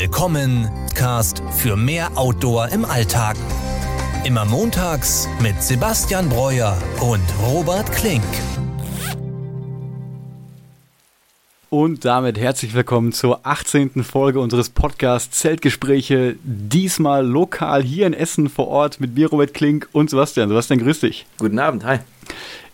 Willkommen, Cast für mehr Outdoor im Alltag. Immer montags mit Sebastian Breuer und Robert Klink. Und damit herzlich willkommen zur 18. Folge unseres Podcasts Zeltgespräche. Diesmal lokal hier in Essen vor Ort mit mir, Robert Klink und Sebastian. Sebastian, grüß dich. Guten Abend, hi.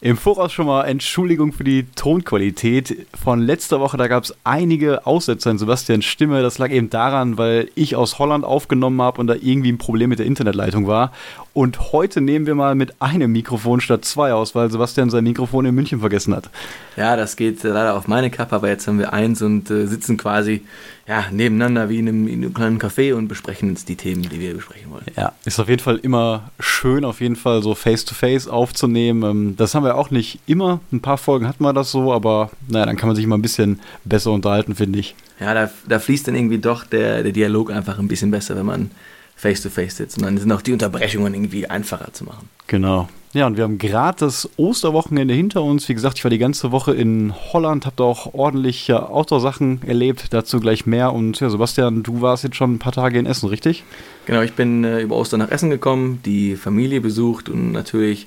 Im Voraus schon mal Entschuldigung für die Tonqualität. Von letzter Woche, da gab es einige Aussetzer in Sebastians Stimme. Das lag eben daran, weil ich aus Holland aufgenommen habe und da irgendwie ein Problem mit der Internetleitung war. Und heute nehmen wir mal mit einem Mikrofon statt zwei aus, weil Sebastian sein Mikrofon in München vergessen hat. Ja, das geht leider auf meine Kappe, aber jetzt haben wir eins und äh, sitzen quasi ja, nebeneinander wie in einem, in einem, kleinen Café und besprechen jetzt die Themen, die wir besprechen wollen. Ja, ist auf jeden Fall immer schön, auf jeden Fall so face-to-face -face aufzunehmen. Ähm, das haben wir auch nicht immer. Ein paar Folgen hatten wir das so, aber naja, dann kann man sich immer ein bisschen besser unterhalten, finde ich. Ja, da, da fließt dann irgendwie doch der, der Dialog einfach ein bisschen besser, wenn man face-to-face -face sitzt. Und dann sind auch die Unterbrechungen irgendwie einfacher zu machen. Genau. Ja, und wir haben gerade das Osterwochenende hinter uns. Wie gesagt, ich war die ganze Woche in Holland, habe da auch ordentliche Outdoor-Sachen erlebt. Dazu gleich mehr. Und ja, Sebastian, du warst jetzt schon ein paar Tage in Essen, richtig? Genau, ich bin äh, über Ostern nach Essen gekommen, die Familie besucht und natürlich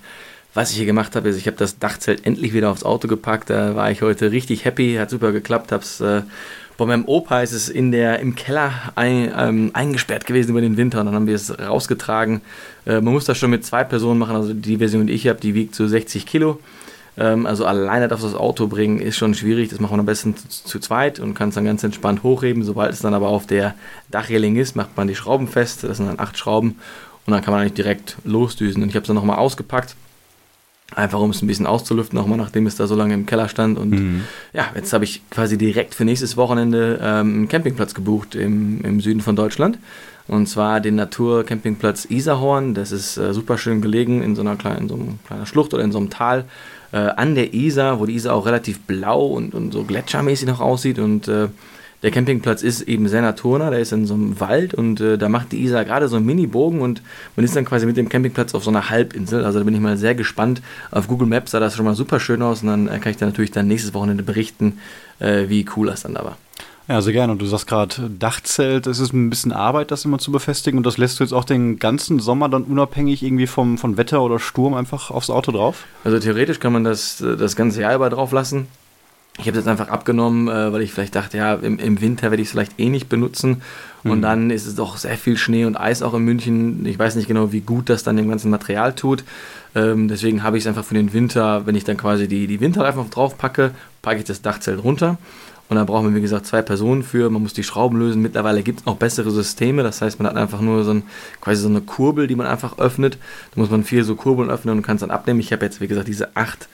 was ich hier gemacht habe, ist, ich habe das Dachzelt endlich wieder aufs Auto gepackt. Da war ich heute richtig happy, hat super geklappt, habe es äh, bei meinem Opa ist es in der, im Keller ein, ähm, eingesperrt gewesen über den Winter und dann haben wir es rausgetragen. Äh, man muss das schon mit zwei Personen machen, also die Version, die ich habe, die wiegt so 60 Kilo. Ähm, also alleine das aufs Auto bringen ist schon schwierig, das machen wir am besten zu, zu zweit und kann es dann ganz entspannt hochheben. Sobald es dann aber auf der Dachreling ist, macht man die Schrauben fest, das sind dann acht Schrauben und dann kann man eigentlich direkt losdüsen. Und ich habe es dann nochmal ausgepackt Einfach um es ein bisschen auszulüften, nochmal nachdem es da so lange im Keller stand. Und mhm. ja, jetzt habe ich quasi direkt für nächstes Wochenende ähm, einen Campingplatz gebucht im, im Süden von Deutschland. Und zwar den Naturcampingplatz Isarhorn. Das ist äh, super schön gelegen in so einer kleinen, in so einer kleinen Schlucht oder in so einem Tal äh, an der Isar, wo die Isar auch relativ blau und, und so gletschermäßig noch aussieht. Und äh, der Campingplatz ist eben sehr naturnah, der ist in so einem Wald und äh, da macht die Isar gerade so einen Mini-Bogen und man ist dann quasi mit dem Campingplatz auf so einer Halbinsel. Also da bin ich mal sehr gespannt. Auf Google Maps sah das schon mal super schön aus und dann äh, kann ich dann natürlich dann nächstes Wochenende berichten, äh, wie cool das dann da war. Ja, sehr gerne. Und du sagst gerade Dachzelt, es ist ein bisschen Arbeit, das immer zu befestigen. Und das lässt du jetzt auch den ganzen Sommer dann unabhängig irgendwie vom, von Wetter oder Sturm einfach aufs Auto drauf? Also theoretisch kann man das äh, das ganze Jahr über drauf lassen. Ich habe das einfach abgenommen, äh, weil ich vielleicht dachte, ja, im, im Winter werde ich es vielleicht eh nicht benutzen. Und mhm. dann ist es doch sehr viel Schnee und Eis auch in München. Ich weiß nicht genau, wie gut das dann dem ganzen Material tut. Ähm, deswegen habe ich es einfach für den Winter, wenn ich dann quasi die, die Winterreifen drauf packe, packe ich das Dachzelt runter. Und dann brauchen wir, wie gesagt, zwei Personen für. Man muss die Schrauben lösen. Mittlerweile gibt es auch bessere Systeme. Das heißt, man hat einfach nur so ein, quasi so eine Kurbel, die man einfach öffnet. Da muss man vier so Kurbeln öffnen und kann es dann abnehmen. Ich habe jetzt, wie gesagt, diese acht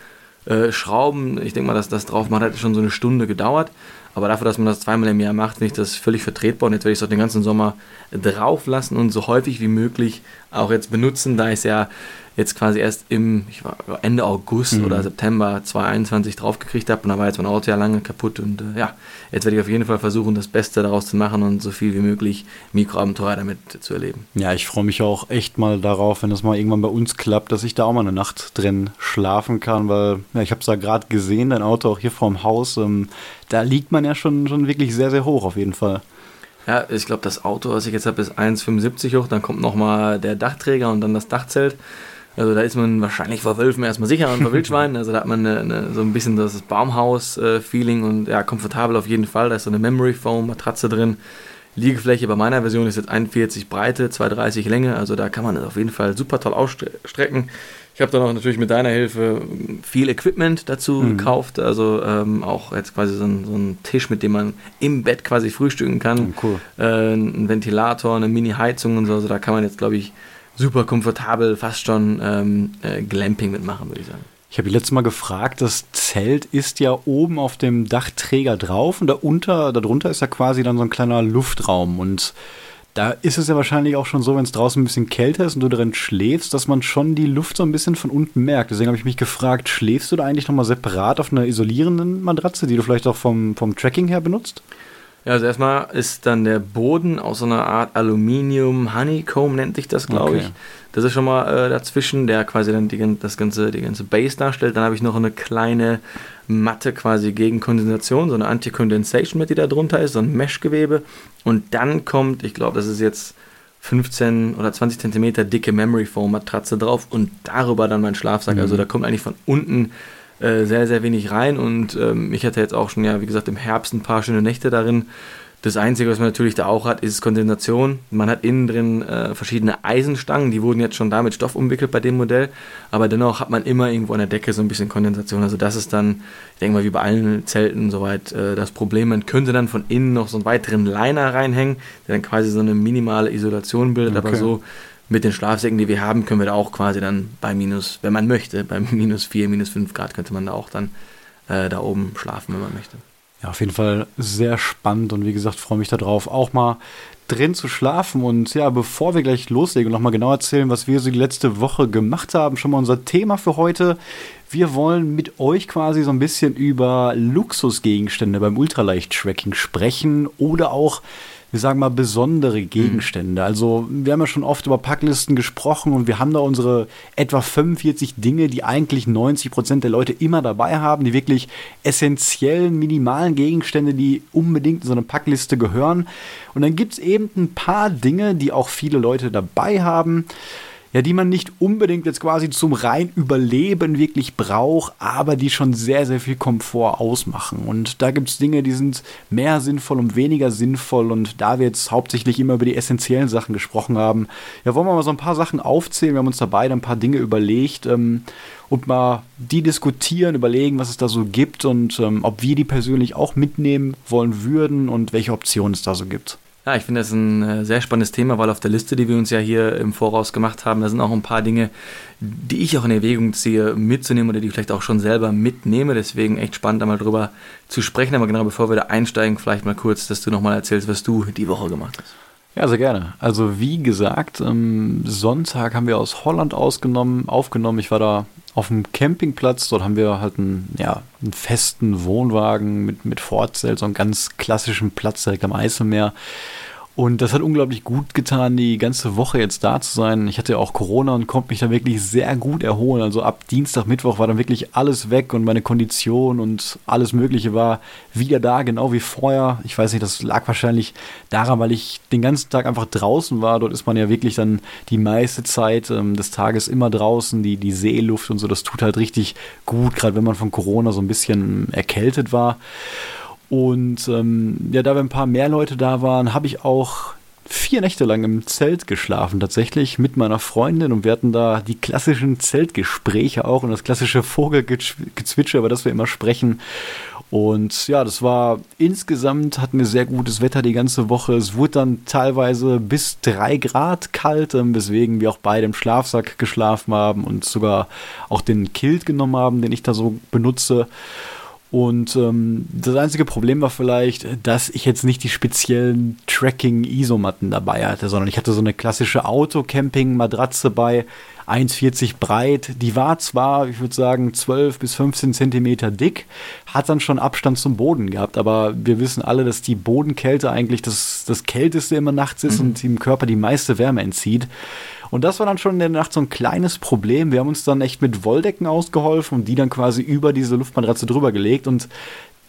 äh, Schrauben, ich denke mal, dass das drauf macht, hat schon so eine Stunde gedauert. Aber dafür, dass man das zweimal im Jahr macht, finde ich das völlig vertretbar. Und jetzt werde ich es auch den ganzen Sommer drauf lassen und so häufig wie möglich auch jetzt benutzen, da ich es ja jetzt quasi erst im ich war Ende August mhm. oder September 2021 draufgekriegt habe und da war jetzt mein Auto ja lange kaputt und äh, ja, jetzt werde ich auf jeden Fall versuchen, das Beste daraus zu machen und so viel wie möglich Mikroabenteuer damit zu erleben. Ja, ich freue mich auch echt mal darauf, wenn das mal irgendwann bei uns klappt, dass ich da auch mal eine Nacht drin schlafen kann, weil ja, ich habe es da gerade gesehen, dein Auto auch hier vorm Haus, ähm, da liegt man ja schon, schon wirklich sehr, sehr hoch auf jeden Fall. Ja, ich glaube, das Auto, was ich jetzt habe, ist 1,75 hoch. Dann kommt nochmal der Dachträger und dann das Dachzelt. Also da ist man wahrscheinlich vor Wölfen erstmal sicher und vor Wildschweinen. Also da hat man eine, eine, so ein bisschen das Baumhaus-Feeling und ja, komfortabel auf jeden Fall. Da ist so eine Memory Foam Matratze drin. Liegefläche bei meiner Version ist jetzt 41 Breite, 230 Länge. Also da kann man es auf jeden Fall super toll ausstrecken. Ich habe dann auch natürlich mit deiner Hilfe viel Equipment dazu mhm. gekauft. Also ähm, auch jetzt quasi so ein, so Tisch, mit dem man im Bett quasi frühstücken kann. Cool. Äh, ein Ventilator, eine Mini-Heizung und so. Also da kann man jetzt, glaube ich, super komfortabel fast schon ähm, äh, Glamping mitmachen, würde ich sagen. Ich habe letztes Mal gefragt, das Zelt ist ja oben auf dem Dachträger drauf und darunter, darunter ist ja quasi dann so ein kleiner Luftraum und da ist es ja wahrscheinlich auch schon so, wenn es draußen ein bisschen kälter ist und du drin schläfst, dass man schon die Luft so ein bisschen von unten merkt. Deswegen habe ich mich gefragt, schläfst du da eigentlich nochmal separat auf einer isolierenden Matratze, die du vielleicht auch vom, vom Tracking her benutzt? Ja, also erstmal ist dann der Boden aus so einer Art Aluminium Honeycomb nennt sich das, glaube okay. ich. Das ist schon mal äh, dazwischen, der quasi dann die, das ganze, die ganze Base darstellt. Dann habe ich noch eine kleine Matte quasi gegen Kondensation, so eine Anti-Condensation Matte, die da drunter ist, so ein Meshgewebe. Und dann kommt, ich glaube, das ist jetzt 15 oder 20 Zentimeter dicke Memory Foam Matratze drauf und darüber dann mein Schlafsack. Also mhm. Also da kommt eigentlich von unten äh, sehr, sehr wenig rein und ähm, ich hatte jetzt auch schon, ja, wie gesagt, im Herbst ein paar schöne Nächte darin. Das Einzige, was man natürlich da auch hat, ist Kondensation. Man hat innen drin äh, verschiedene Eisenstangen, die wurden jetzt schon da mit Stoff umwickelt bei dem Modell, aber dennoch hat man immer irgendwo an der Decke so ein bisschen Kondensation. Also das ist dann, ich denke mal, wie bei allen Zelten soweit äh, das Problem. Man könnte dann von innen noch so einen weiteren Liner reinhängen, der dann quasi so eine minimale Isolation bildet, okay. aber so mit den Schlafsäcken, die wir haben, können wir da auch quasi dann bei minus, wenn man möchte, bei minus 4, minus 5 Grad könnte man da auch dann äh, da oben schlafen, wenn man möchte. Ja, auf jeden Fall sehr spannend und wie gesagt, freue mich darauf, auch mal drin zu schlafen. Und ja, bevor wir gleich loslegen und nochmal genau erzählen, was wir so die letzte Woche gemacht haben, schon mal unser Thema für heute. Wir wollen mit euch quasi so ein bisschen über Luxusgegenstände beim Ultraleicht-Tracking sprechen oder auch wir sagen mal, besondere mhm. Gegenstände. Also wir haben ja schon oft über Packlisten gesprochen und wir haben da unsere etwa 45 Dinge, die eigentlich 90 Prozent der Leute immer dabei haben, die wirklich essentiellen, minimalen Gegenstände, die unbedingt in so eine Packliste gehören. Und dann gibt es eben ein paar Dinge, die auch viele Leute dabei haben ja, die man nicht unbedingt jetzt quasi zum rein Überleben wirklich braucht, aber die schon sehr, sehr viel Komfort ausmachen. Und da gibt es Dinge, die sind mehr sinnvoll und weniger sinnvoll. Und da wir jetzt hauptsächlich immer über die essentiellen Sachen gesprochen haben, ja, wollen wir mal so ein paar Sachen aufzählen. Wir haben uns da beide ein paar Dinge überlegt. Ähm, und mal die diskutieren, überlegen, was es da so gibt und ähm, ob wir die persönlich auch mitnehmen wollen würden und welche Optionen es da so gibt. Ja, ich finde das ein äh, sehr spannendes Thema, weil auf der Liste, die wir uns ja hier im Voraus gemacht haben, da sind auch ein paar Dinge, die ich auch in Erwägung ziehe, mitzunehmen oder die ich vielleicht auch schon selber mitnehme. Deswegen echt spannend, da mal drüber zu sprechen. Aber genau bevor wir da einsteigen, vielleicht mal kurz, dass du nochmal erzählst, was du die Woche gemacht hast. Ja, sehr gerne. Also wie gesagt, am Sonntag haben wir aus Holland ausgenommen, aufgenommen. Ich war da auf dem Campingplatz. Dort haben wir halt einen, ja, einen festen Wohnwagen mit, mit Fortzelt, so einen ganz klassischen Platz direkt am Eiselmeer. Und das hat unglaublich gut getan, die ganze Woche jetzt da zu sein. Ich hatte ja auch Corona und konnte mich da wirklich sehr gut erholen. Also ab Dienstag, Mittwoch war dann wirklich alles weg und meine Kondition und alles Mögliche war wieder da, genau wie vorher. Ich weiß nicht, das lag wahrscheinlich daran, weil ich den ganzen Tag einfach draußen war. Dort ist man ja wirklich dann die meiste Zeit ähm, des Tages immer draußen. Die, die Seeluft und so, das tut halt richtig gut, gerade wenn man von Corona so ein bisschen erkältet war. Und ähm, ja, da wir ein paar mehr Leute da waren, habe ich auch vier Nächte lang im Zelt geschlafen, tatsächlich mit meiner Freundin. Und wir hatten da die klassischen Zeltgespräche auch und das klassische Vogelgezwitscher, über das wir immer sprechen. Und ja, das war insgesamt, hatten wir sehr gutes Wetter die ganze Woche. Es wurde dann teilweise bis drei Grad kalt, ähm, weswegen wir auch beide im Schlafsack geschlafen haben und sogar auch den Kilt genommen haben, den ich da so benutze. Und ähm, das einzige Problem war vielleicht, dass ich jetzt nicht die speziellen Tracking-Isomatten dabei hatte, sondern ich hatte so eine klassische Auto-Camping-Matratze bei 1,40 breit. Die war zwar, ich würde sagen, 12 bis 15 Zentimeter dick, hat dann schon Abstand zum Boden gehabt, aber wir wissen alle, dass die Bodenkälte eigentlich das, das Kälteste immer nachts ist mhm. und dem Körper die meiste Wärme entzieht. Und das war dann schon in der Nacht so ein kleines Problem. Wir haben uns dann echt mit Wolldecken ausgeholfen und die dann quasi über diese Luftmatratze drüber gelegt. Und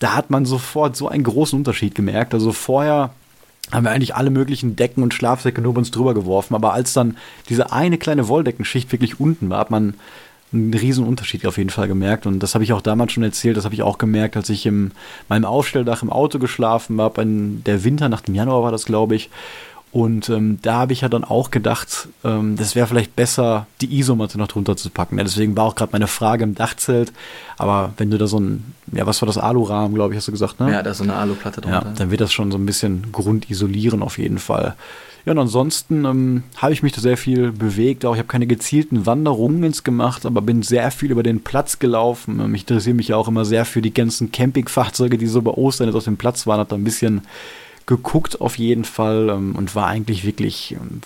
da hat man sofort so einen großen Unterschied gemerkt. Also vorher haben wir eigentlich alle möglichen Decken und Schlafsäcke nur über uns drüber geworfen. Aber als dann diese eine kleine Wolldeckensschicht wirklich unten war, hat man einen riesen Unterschied auf jeden Fall gemerkt. Und das habe ich auch damals schon erzählt, das habe ich auch gemerkt, als ich in meinem Aufstelldach im Auto geschlafen habe. In der Winter nach dem Januar war das, glaube ich. Und ähm, da habe ich ja dann auch gedacht, ähm, das wäre vielleicht besser, die Isomatte noch drunter zu packen. Ja, deswegen war auch gerade meine Frage im Dachzelt. Aber wenn du da so ein, ja, was war das Alurahmen, glaube ich, hast du gesagt, ne? Ja, da ist so eine Aluplatte drunter. Ja, dann wird das schon so ein bisschen grundisolieren auf jeden Fall. Ja, und ansonsten ähm, habe ich mich da sehr viel bewegt. Auch ich habe keine gezielten Wanderungen ins gemacht, aber bin sehr viel über den Platz gelaufen. Ähm, ich interessiere mich ja auch immer sehr für die ganzen Campingfahrzeuge, die so bei Ostern jetzt auf dem Platz waren. Hat da ein bisschen geguckt auf jeden Fall ähm, und war eigentlich wirklich ähm,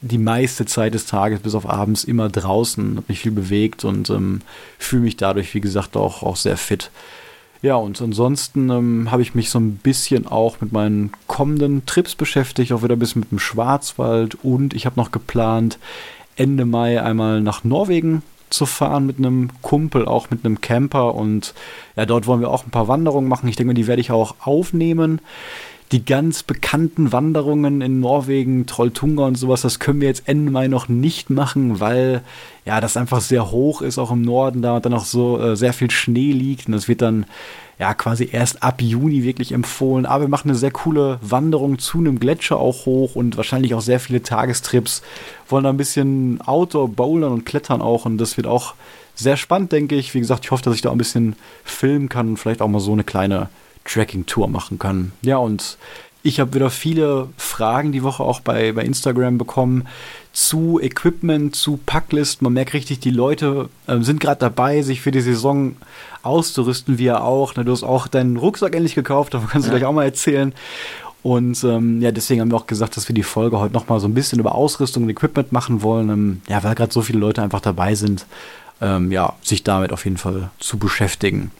die meiste Zeit des Tages bis auf abends immer draußen, habe mich viel bewegt und ähm, fühle mich dadurch, wie gesagt, auch, auch sehr fit. Ja, und ansonsten ähm, habe ich mich so ein bisschen auch mit meinen kommenden Trips beschäftigt, auch wieder ein bisschen mit dem Schwarzwald und ich habe noch geplant, Ende Mai einmal nach Norwegen zu fahren mit einem Kumpel, auch mit einem Camper und ja, dort wollen wir auch ein paar Wanderungen machen. Ich denke, die werde ich auch aufnehmen die ganz bekannten Wanderungen in Norwegen, Trolltunga und sowas, das können wir jetzt Ende Mai noch nicht machen, weil ja, das einfach sehr hoch ist, auch im Norden, da dann auch so äh, sehr viel Schnee liegt und das wird dann ja quasi erst ab Juni wirklich empfohlen. Aber wir machen eine sehr coole Wanderung zu einem Gletscher auch hoch und wahrscheinlich auch sehr viele Tagestrips. Wollen da ein bisschen Outdoor bouldern und klettern auch und das wird auch sehr spannend, denke ich. Wie gesagt, ich hoffe, dass ich da ein bisschen filmen kann und vielleicht auch mal so eine kleine Tracking-Tour machen kann. Ja, und ich habe wieder viele Fragen die Woche auch bei, bei Instagram bekommen zu Equipment, zu Packlist. Man merkt richtig, die Leute äh, sind gerade dabei, sich für die Saison auszurüsten, wie er auch. Ne, du hast auch deinen Rucksack endlich gekauft, davon kannst du ja. gleich auch mal erzählen. Und ähm, ja, deswegen haben wir auch gesagt, dass wir die Folge heute nochmal so ein bisschen über Ausrüstung und Equipment machen wollen. Ähm, ja, weil gerade so viele Leute einfach dabei sind, ähm, ja, sich damit auf jeden Fall zu beschäftigen.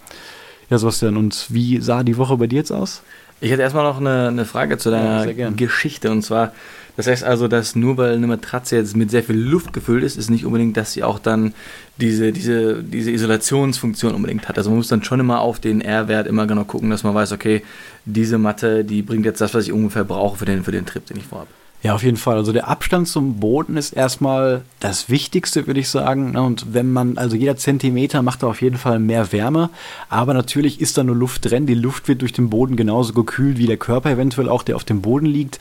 Ja, Sebastian, und wie sah die Woche bei dir jetzt aus? Ich hätte erstmal noch eine, eine Frage zu deiner ja, Geschichte. Und zwar, das heißt also, dass nur weil eine Matratze jetzt mit sehr viel Luft gefüllt ist, ist nicht unbedingt, dass sie auch dann diese, diese, diese Isolationsfunktion unbedingt hat. Also man muss dann schon immer auf den R-Wert immer genau gucken, dass man weiß, okay, diese Matte, die bringt jetzt das, was ich ungefähr brauche für den, für den Trip, den ich vorhabe. Ja, auf jeden Fall. Also der Abstand zum Boden ist erstmal das Wichtigste, würde ich sagen. Ne? Und wenn man, also jeder Zentimeter macht da auf jeden Fall mehr Wärme. Aber natürlich ist da nur Luft drin. Die Luft wird durch den Boden genauso gekühlt wie der Körper eventuell auch, der auf dem Boden liegt.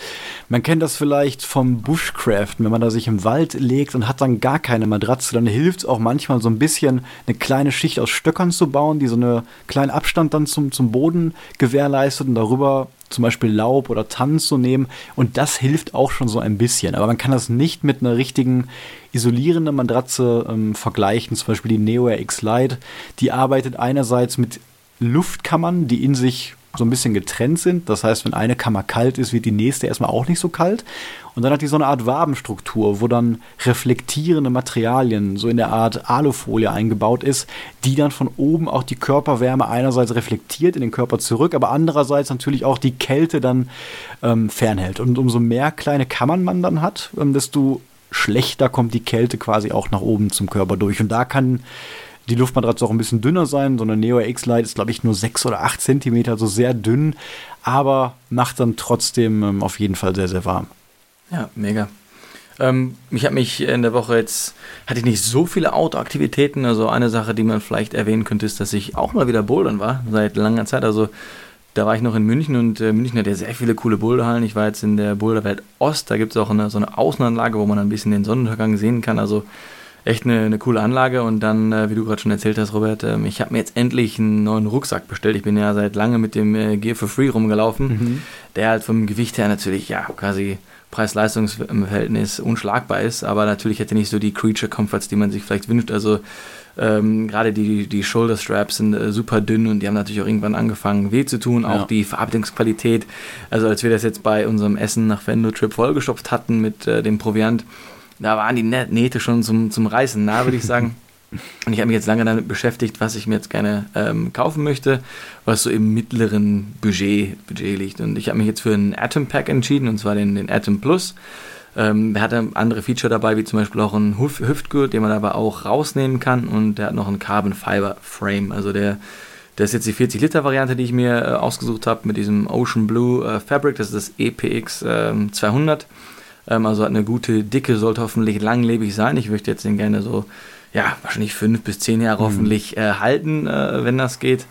Man kennt das vielleicht vom Bushcraften, wenn man da sich im Wald legt und hat dann gar keine Matratze, dann hilft es auch manchmal so ein bisschen eine kleine Schicht aus Stöckern zu bauen, die so einen kleinen Abstand dann zum, zum Boden gewährleistet und darüber zum Beispiel Laub oder Tannen zu nehmen. Und das hilft auch schon so ein bisschen. Aber man kann das nicht mit einer richtigen isolierenden Matratze ähm, vergleichen. Zum Beispiel die Neo Air X Lite. Die arbeitet einerseits mit Luftkammern, die in sich so ein bisschen getrennt sind. Das heißt, wenn eine Kammer kalt ist, wird die nächste erstmal auch nicht so kalt. Und dann hat die so eine Art Wabenstruktur, wo dann reflektierende Materialien so in der Art Alufolie eingebaut ist, die dann von oben auch die Körperwärme einerseits reflektiert in den Körper zurück, aber andererseits natürlich auch die Kälte dann ähm, fernhält. Und umso mehr kleine Kammern man dann hat, ähm, desto schlechter kommt die Kälte quasi auch nach oben zum Körper durch. Und da kann die Luftmatratze auch ein bisschen dünner sein. So eine Neo X Lite ist, glaube ich, nur 6 oder 8 Zentimeter, also sehr dünn, aber macht dann trotzdem ähm, auf jeden Fall sehr, sehr warm. Ja, mega. Ähm, ich habe mich in der Woche jetzt, hatte ich nicht so viele Outdoor-Aktivitäten. Also eine Sache, die man vielleicht erwähnen könnte, ist, dass ich auch mal wieder bouldern war, seit langer Zeit. Also da war ich noch in München und äh, München hat ja sehr viele coole Boulderhallen. Ich war jetzt in der Boulderwelt Ost, da gibt es auch eine, so eine Außenanlage, wo man ein bisschen den Sonnenuntergang sehen kann. Also echt eine, eine coole Anlage. Und dann, äh, wie du gerade schon erzählt hast, Robert, ähm, ich habe mir jetzt endlich einen neuen Rucksack bestellt. Ich bin ja seit lange mit dem äh, Gear for Free rumgelaufen, mhm. der halt vom Gewicht her natürlich ja quasi Preis-Leistungs-Verhältnis unschlagbar ist, aber natürlich hätte nicht so die Creature Comforts, die man sich vielleicht wünscht. Also ähm, gerade die, die Shoulder Straps sind äh, super dünn und die haben natürlich auch irgendwann angefangen weh zu tun. Auch ja. die Verarbeitungsqualität. Also als wir das jetzt bei unserem Essen nach Vendo Trip vollgestopft hatten mit äh, dem Proviant, da waren die Nähte schon zum, zum Reißen nah, würde ich sagen. Und ich habe mich jetzt lange damit beschäftigt, was ich mir jetzt gerne ähm, kaufen möchte, was so im mittleren Budget, Budget liegt. Und ich habe mich jetzt für einen Atom Pack entschieden, und zwar den, den Atom Plus. Ähm, der hat andere Feature dabei, wie zum Beispiel auch einen Hüf Hüftgurt, den man aber auch rausnehmen kann. Und der hat noch einen Carbon Fiber Frame. Also der, der ist jetzt die 40 Liter Variante, die ich mir äh, ausgesucht habe mit diesem Ocean Blue äh, Fabric. Das ist das EPX äh, 200. Ähm, also hat eine gute Dicke, sollte hoffentlich langlebig sein. Ich möchte jetzt den gerne so, ja, wahrscheinlich fünf bis zehn Jahre mhm. hoffentlich äh, halten, äh, wenn das geht.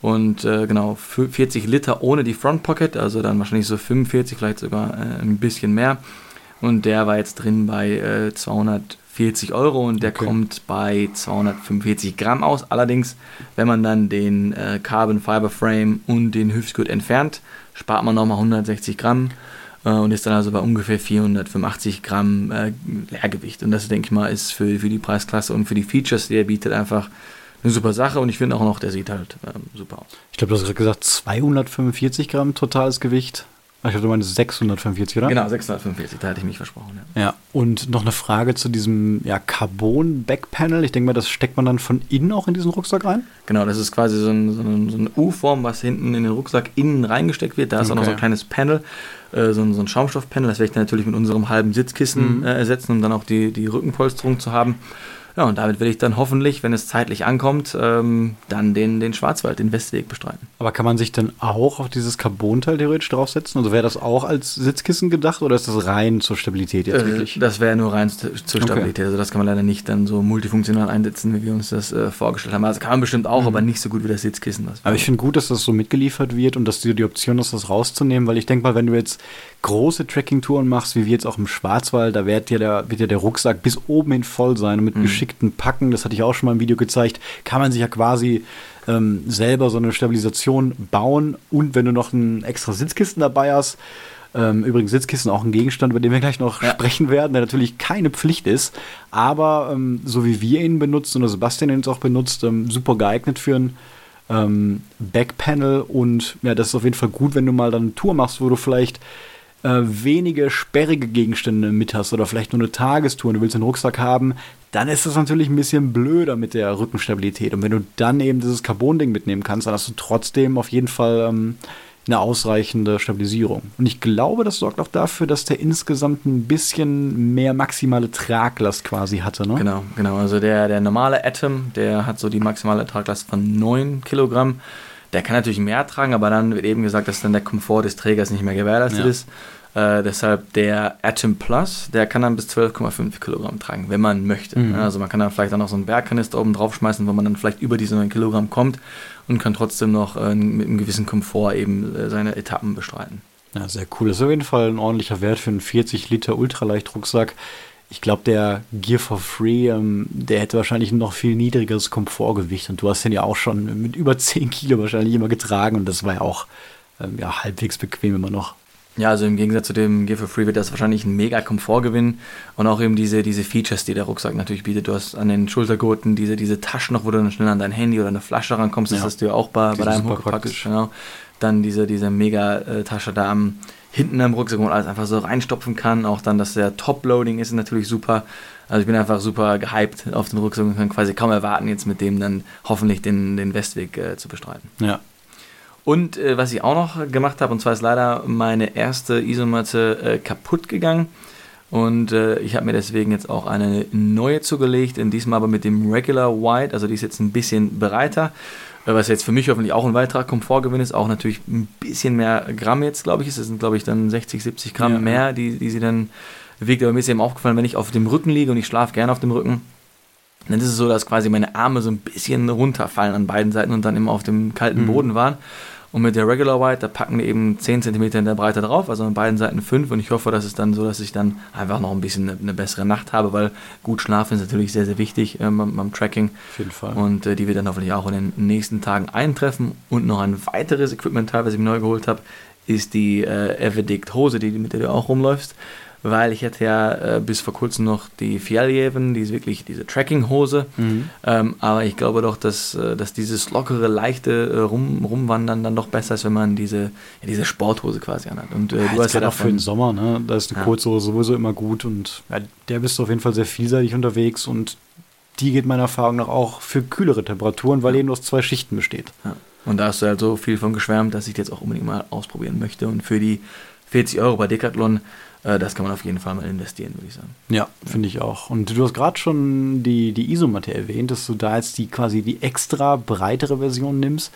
Und äh, genau, 40 Liter ohne die Front Pocket, also dann wahrscheinlich so 45, vielleicht sogar äh, ein bisschen mehr. Und der war jetzt drin bei 240 äh, Euro und der okay. kommt bei 245 Gramm aus. Allerdings, wenn man dann den äh, Carbon Fiber Frame und den Hüftgurt entfernt, spart man nochmal 160 Gramm und ist dann also bei ungefähr 485 Gramm äh, Leergewicht. Und das, denke ich mal, ist für, für die Preisklasse und für die Features, die er bietet, einfach eine super Sache. Und ich finde auch noch, der sieht halt ähm, super aus. Ich glaube, du hast gesagt 245 Gramm totales Gewicht. Ich hatte meine 645, oder? Genau, 645, da hatte ich mich versprochen. Ja. ja, und noch eine Frage zu diesem ja, Carbon-Backpanel. Ich denke mal, das steckt man dann von innen auch in diesen Rucksack rein? Genau, das ist quasi so, ein, so, ein, so eine U-Form, was hinten in den Rucksack innen reingesteckt wird. Da ist okay. auch noch so ein kleines Panel, äh, so, ein, so ein Schaumstoffpanel. Das werde ich dann natürlich mit unserem halben Sitzkissen mhm. äh, ersetzen, um dann auch die, die Rückenpolsterung zu haben. Ja, und damit will ich dann hoffentlich, wenn es zeitlich ankommt, ähm, dann den, den Schwarzwald, den Westweg bestreiten. Aber kann man sich dann auch auf dieses Carbonteil theoretisch draufsetzen? Also wäre das auch als Sitzkissen gedacht oder ist das rein zur Stabilität jetzt äh, wirklich? Das wäre nur rein zur Stabilität. Okay. Also das kann man leider nicht dann so multifunktional einsetzen, wie wir uns das äh, vorgestellt haben. Also kann man bestimmt auch, mhm. aber nicht so gut wie das Sitzkissen. Aber ich finde gut, dass das so mitgeliefert wird und dass du die Option hast, das rauszunehmen, weil ich denke mal, wenn du jetzt große Trekking-Touren machst, wie wir jetzt auch im Schwarzwald, da wird ja der, wird ja der Rucksack bis oben hin voll sein und mit mhm. geschickten Packen, das hatte ich auch schon mal im Video gezeigt, kann man sich ja quasi ähm, selber so eine Stabilisation bauen und wenn du noch ein extra Sitzkisten dabei hast, ähm, übrigens Sitzkissen auch ein Gegenstand, über den wir gleich noch ja. sprechen werden, der natürlich keine Pflicht ist, aber ähm, so wie wir ihn benutzen und Sebastian ihn auch benutzt, ähm, super geeignet für ein ähm, Backpanel und ja, das ist auf jeden Fall gut, wenn du mal dann eine Tour machst, wo du vielleicht äh, wenige sperrige Gegenstände mit hast oder vielleicht nur eine Tagestour und du willst einen Rucksack haben, dann ist das natürlich ein bisschen blöder mit der Rückenstabilität. Und wenn du dann eben dieses Carbon-Ding mitnehmen kannst, dann hast du trotzdem auf jeden Fall ähm, eine ausreichende Stabilisierung. Und ich glaube, das sorgt auch dafür, dass der insgesamt ein bisschen mehr maximale Traglast quasi hatte. Ne? Genau, genau. Also der, der normale Atom, der hat so die maximale Traglast von 9 Kilogramm. Der kann natürlich mehr tragen, aber dann wird eben gesagt, dass dann der Komfort des Trägers nicht mehr gewährleistet ja. ist. Äh, deshalb der Atom Plus, der kann dann bis 12,5 Kilogramm tragen, wenn man möchte. Mhm. Also man kann dann vielleicht auch noch so einen Bergkanister oben drauf schmeißen, wo man dann vielleicht über diese 9 Kilogramm kommt und kann trotzdem noch äh, mit einem gewissen Komfort eben äh, seine Etappen bestreiten. Ja, sehr cool. Das ist auf jeden Fall ein ordentlicher Wert für einen 40 Liter Ultraleicht-Rucksack ich glaube, der Gear for Free, ähm, der hätte wahrscheinlich noch viel niedrigeres Komfortgewicht. Und du hast den ja auch schon mit über 10 Kilo wahrscheinlich immer getragen. Und das war ja auch ähm, ja, halbwegs bequem immer noch. Ja, also im Gegensatz zu dem Gear for Free wird das wahrscheinlich ein mega Komfortgewinn und auch eben diese, diese Features, die der Rucksack natürlich bietet. Du hast an den Schultergurten diese, diese Taschen noch, wo du dann schnell an dein Handy oder eine Flasche rankommst. Das ja. hast du ja auch bei, bei deinem Huckepack. Genau. Dann diese, diese Mega-Tasche da am, hinten am Rucksack, man alles einfach so reinstopfen kann. Auch dann, dass der Top-Loading ist, natürlich super. Also ich bin einfach super gehypt auf den Rucksack und kann quasi kaum erwarten, jetzt mit dem dann hoffentlich den, den Westweg äh, zu bestreiten. Ja. Und äh, was ich auch noch gemacht habe, und zwar ist leider meine erste Isomatte äh, kaputt gegangen. Und äh, ich habe mir deswegen jetzt auch eine neue zugelegt, in diesmal aber mit dem Regular White, also die ist jetzt ein bisschen breiter was jetzt für mich hoffentlich auch ein weiterer Komfortgewinn ist, auch natürlich ein bisschen mehr Gramm jetzt, glaube ich, ist. Das sind, glaube ich, dann 60, 70 Gramm ja. mehr, die, die sie dann wiegt. Aber mir ist eben aufgefallen, wenn ich auf dem Rücken liege und ich schlafe gerne auf dem Rücken, dann ist es so, dass quasi meine Arme so ein bisschen runterfallen an beiden Seiten und dann immer auf dem kalten mhm. Boden waren. Und mit der Regular White, da packen wir eben 10 cm in der Breite drauf, also an beiden Seiten 5. Und ich hoffe, dass es dann so, dass ich dann einfach noch ein bisschen eine, eine bessere Nacht habe, weil gut schlafen ist natürlich sehr, sehr wichtig beim, beim, Tracking. Auf jeden Fall. Und äh, die wird dann hoffentlich auch in den nächsten Tagen eintreffen. Und noch ein weiteres Equipment-Teil, was ich mir neu geholt habe, ist die äh, Everdict Hose, die, mit der du auch rumläufst weil ich hatte ja äh, bis vor kurzem noch die Fjalljeven, die ist wirklich diese Tracking-Hose. Mhm. Ähm, aber ich glaube doch, dass, äh, dass dieses lockere, leichte äh, Rum, Rumwandern dann doch besser ist, wenn man diese, ja, diese Sporthose quasi anhat. Und äh, ja, du hast ja auch für den Sommer, ne? Da ist eine ja. Kurzhose sowieso immer gut und ja, der bist du auf jeden Fall sehr vielseitig unterwegs und die geht meiner Erfahrung nach auch für kühlere Temperaturen, weil eben aus zwei Schichten besteht. Und da hast du halt so viel von geschwärmt, dass ich jetzt auch unbedingt mal ausprobieren möchte. Und für die 40 Euro bei Decathlon das kann man auf jeden Fall mal investieren, würde ich sagen. Ja, finde ich auch. Und du hast gerade schon die, die Isomatte erwähnt, dass du da jetzt die quasi die extra breitere Version nimmst.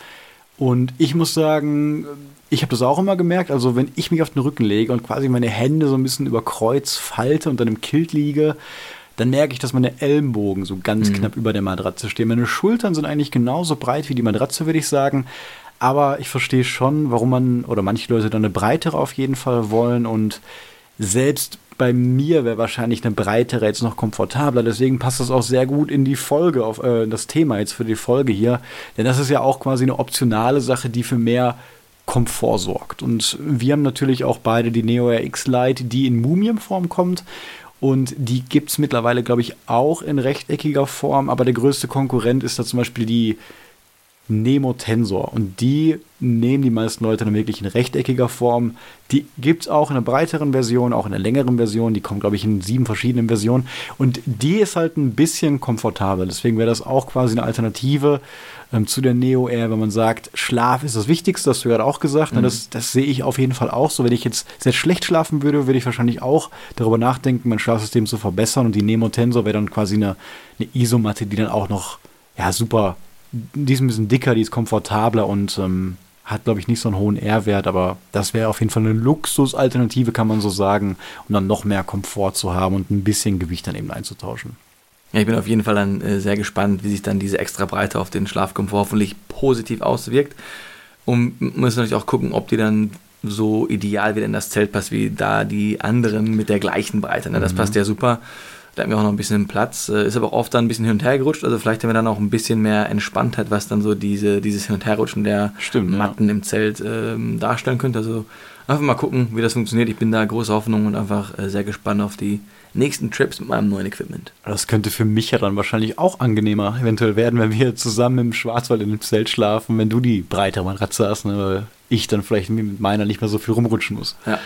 Und ich muss sagen, ich habe das auch immer gemerkt. Also, wenn ich mich auf den Rücken lege und quasi meine Hände so ein bisschen über Kreuz falte und dann im Kilt liege, dann merke ich, dass meine Ellenbogen so ganz mhm. knapp über der Matratze stehen. Meine Schultern sind eigentlich genauso breit wie die Matratze, würde ich sagen. Aber ich verstehe schon, warum man oder manche Leute dann eine breitere auf jeden Fall wollen. Und selbst bei mir wäre wahrscheinlich eine breitere jetzt noch komfortabler. Deswegen passt das auch sehr gut in die Folge, auf äh, das Thema jetzt für die Folge hier. Denn das ist ja auch quasi eine optionale Sache, die für mehr Komfort sorgt. Und wir haben natürlich auch beide die Neo RX Lite, die in Mumienform kommt. Und die gibt es mittlerweile, glaube ich, auch in rechteckiger Form. Aber der größte Konkurrent ist da zum Beispiel die Nemo Tensor. Und die nehmen die meisten Leute dann wirklich in rechteckiger Form. Die gibt es auch in einer breiteren Version, auch in einer längeren Version. Die kommen, glaube ich, in sieben verschiedenen Versionen. Und die ist halt ein bisschen komfortabel. Deswegen wäre das auch quasi eine Alternative ähm, zu der Neo Air, wenn man sagt, Schlaf ist das Wichtigste, das hast du gerade auch gesagt. Mhm. Das, das sehe ich auf jeden Fall auch so. Wenn ich jetzt sehr schlecht schlafen würde, würde ich wahrscheinlich auch darüber nachdenken, mein Schlafsystem zu verbessern. Und die Nemo Tensor wäre dann quasi eine, eine Isomatte, die dann auch noch ja, super die ist ein bisschen dicker, die ist komfortabler und ähm, hat, glaube ich, nicht so einen hohen R-Wert, aber das wäre auf jeden Fall eine Luxusalternative, kann man so sagen, um dann noch mehr Komfort zu haben und ein bisschen Gewicht dann eben einzutauschen. Ja, ich bin auf jeden Fall dann äh, sehr gespannt, wie sich dann diese extra Breite auf den Schlafkomfort hoffentlich positiv auswirkt. Und müssen natürlich auch gucken, ob die dann so ideal wieder in das Zelt passt, wie da die anderen mit der gleichen Breite. Ne? Das mhm. passt ja super. Da hatten wir auch noch ein bisschen Platz. Äh, ist aber auch oft dann ein bisschen hin und her gerutscht. Also vielleicht haben wir dann auch ein bisschen mehr Entspanntheit, was dann so diese, dieses Hin- und Herrutschen der Stimmt, Matten ja. im Zelt ähm, darstellen könnte. Also einfach mal gucken, wie das funktioniert. Ich bin da große Hoffnung und einfach äh, sehr gespannt auf die nächsten Trips mit meinem neuen Equipment. Das könnte für mich ja dann wahrscheinlich auch angenehmer eventuell werden, wenn wir zusammen im Schwarzwald in dem Zelt schlafen, wenn du die breitere Matratze hast, ne, weil ich dann vielleicht mit meiner nicht mehr so viel rumrutschen muss. Ja.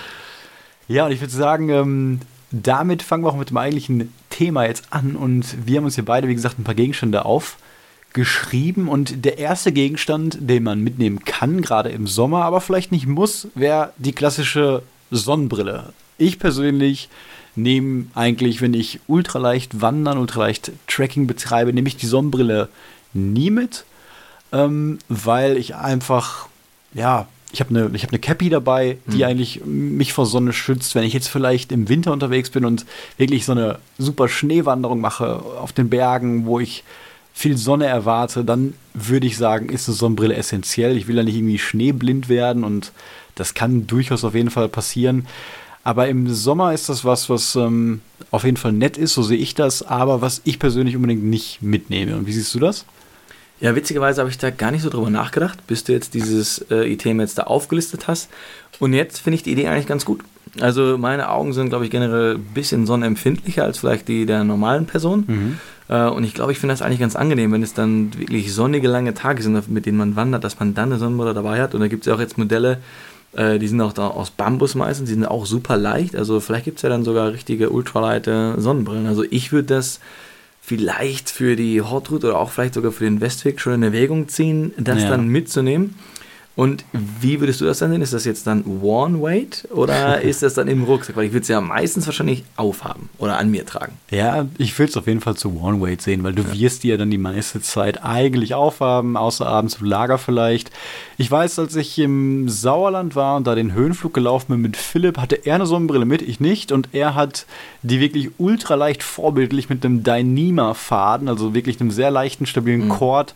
Ja, und ich würde sagen, ähm, damit fangen wir auch mit dem eigentlichen Thema jetzt an. Und wir haben uns hier beide, wie gesagt, ein paar Gegenstände aufgeschrieben. Und der erste Gegenstand, den man mitnehmen kann, gerade im Sommer, aber vielleicht nicht muss, wäre die klassische Sonnenbrille. Ich persönlich nehme eigentlich, wenn ich ultraleicht wandern, ultraleicht Tracking betreibe, nehme ich die Sonnenbrille nie mit, ähm, weil ich einfach, ja, ich habe eine hab ne Cappy dabei, die mhm. eigentlich mich vor Sonne schützt. Wenn ich jetzt vielleicht im Winter unterwegs bin und wirklich so eine super Schneewanderung mache auf den Bergen, wo ich viel Sonne erwarte, dann würde ich sagen, ist eine Sonnenbrille essentiell. Ich will ja nicht irgendwie schneeblind werden und das kann durchaus auf jeden Fall passieren. Aber im Sommer ist das was, was ähm, auf jeden Fall nett ist, so sehe ich das, aber was ich persönlich unbedingt nicht mitnehme. Und wie siehst du das? Ja, witzigerweise habe ich da gar nicht so drüber nachgedacht, bis du jetzt dieses äh, Item jetzt da aufgelistet hast. Und jetzt finde ich die Idee eigentlich ganz gut. Also meine Augen sind, glaube ich, generell ein bisschen sonnenempfindlicher als vielleicht die der normalen Person. Mhm. Äh, und ich glaube, ich finde das eigentlich ganz angenehm, wenn es dann wirklich sonnige, lange Tage sind, mit denen man wandert, dass man dann eine Sonnenbrille dabei hat. Und da gibt es ja auch jetzt Modelle, äh, die sind auch da aus Bambus meistens, die sind auch super leicht. Also vielleicht gibt es ja dann sogar richtige ultraleite Sonnenbrillen. Also ich würde das vielleicht für die Hot Route oder auch vielleicht sogar für den Westweg schon in Erwägung ziehen, das ja. dann mitzunehmen. Und wie würdest du das dann sehen? Ist das jetzt dann One Weight oder ist das dann im Rucksack? Weil ich würde es ja meistens wahrscheinlich aufhaben oder an mir tragen. Ja, ich würde es auf jeden Fall zu One Weight sehen, weil du ja. wirst die ja dann die meiste Zeit eigentlich aufhaben, außer abends im Lager vielleicht. Ich weiß, als ich im Sauerland war und da den Höhenflug gelaufen bin mit Philipp, hatte er eine Sonnenbrille mit, ich nicht. Und er hat die wirklich ultra leicht vorbildlich mit einem Dyneema-Faden, also wirklich einem sehr leichten, stabilen mhm. Cord,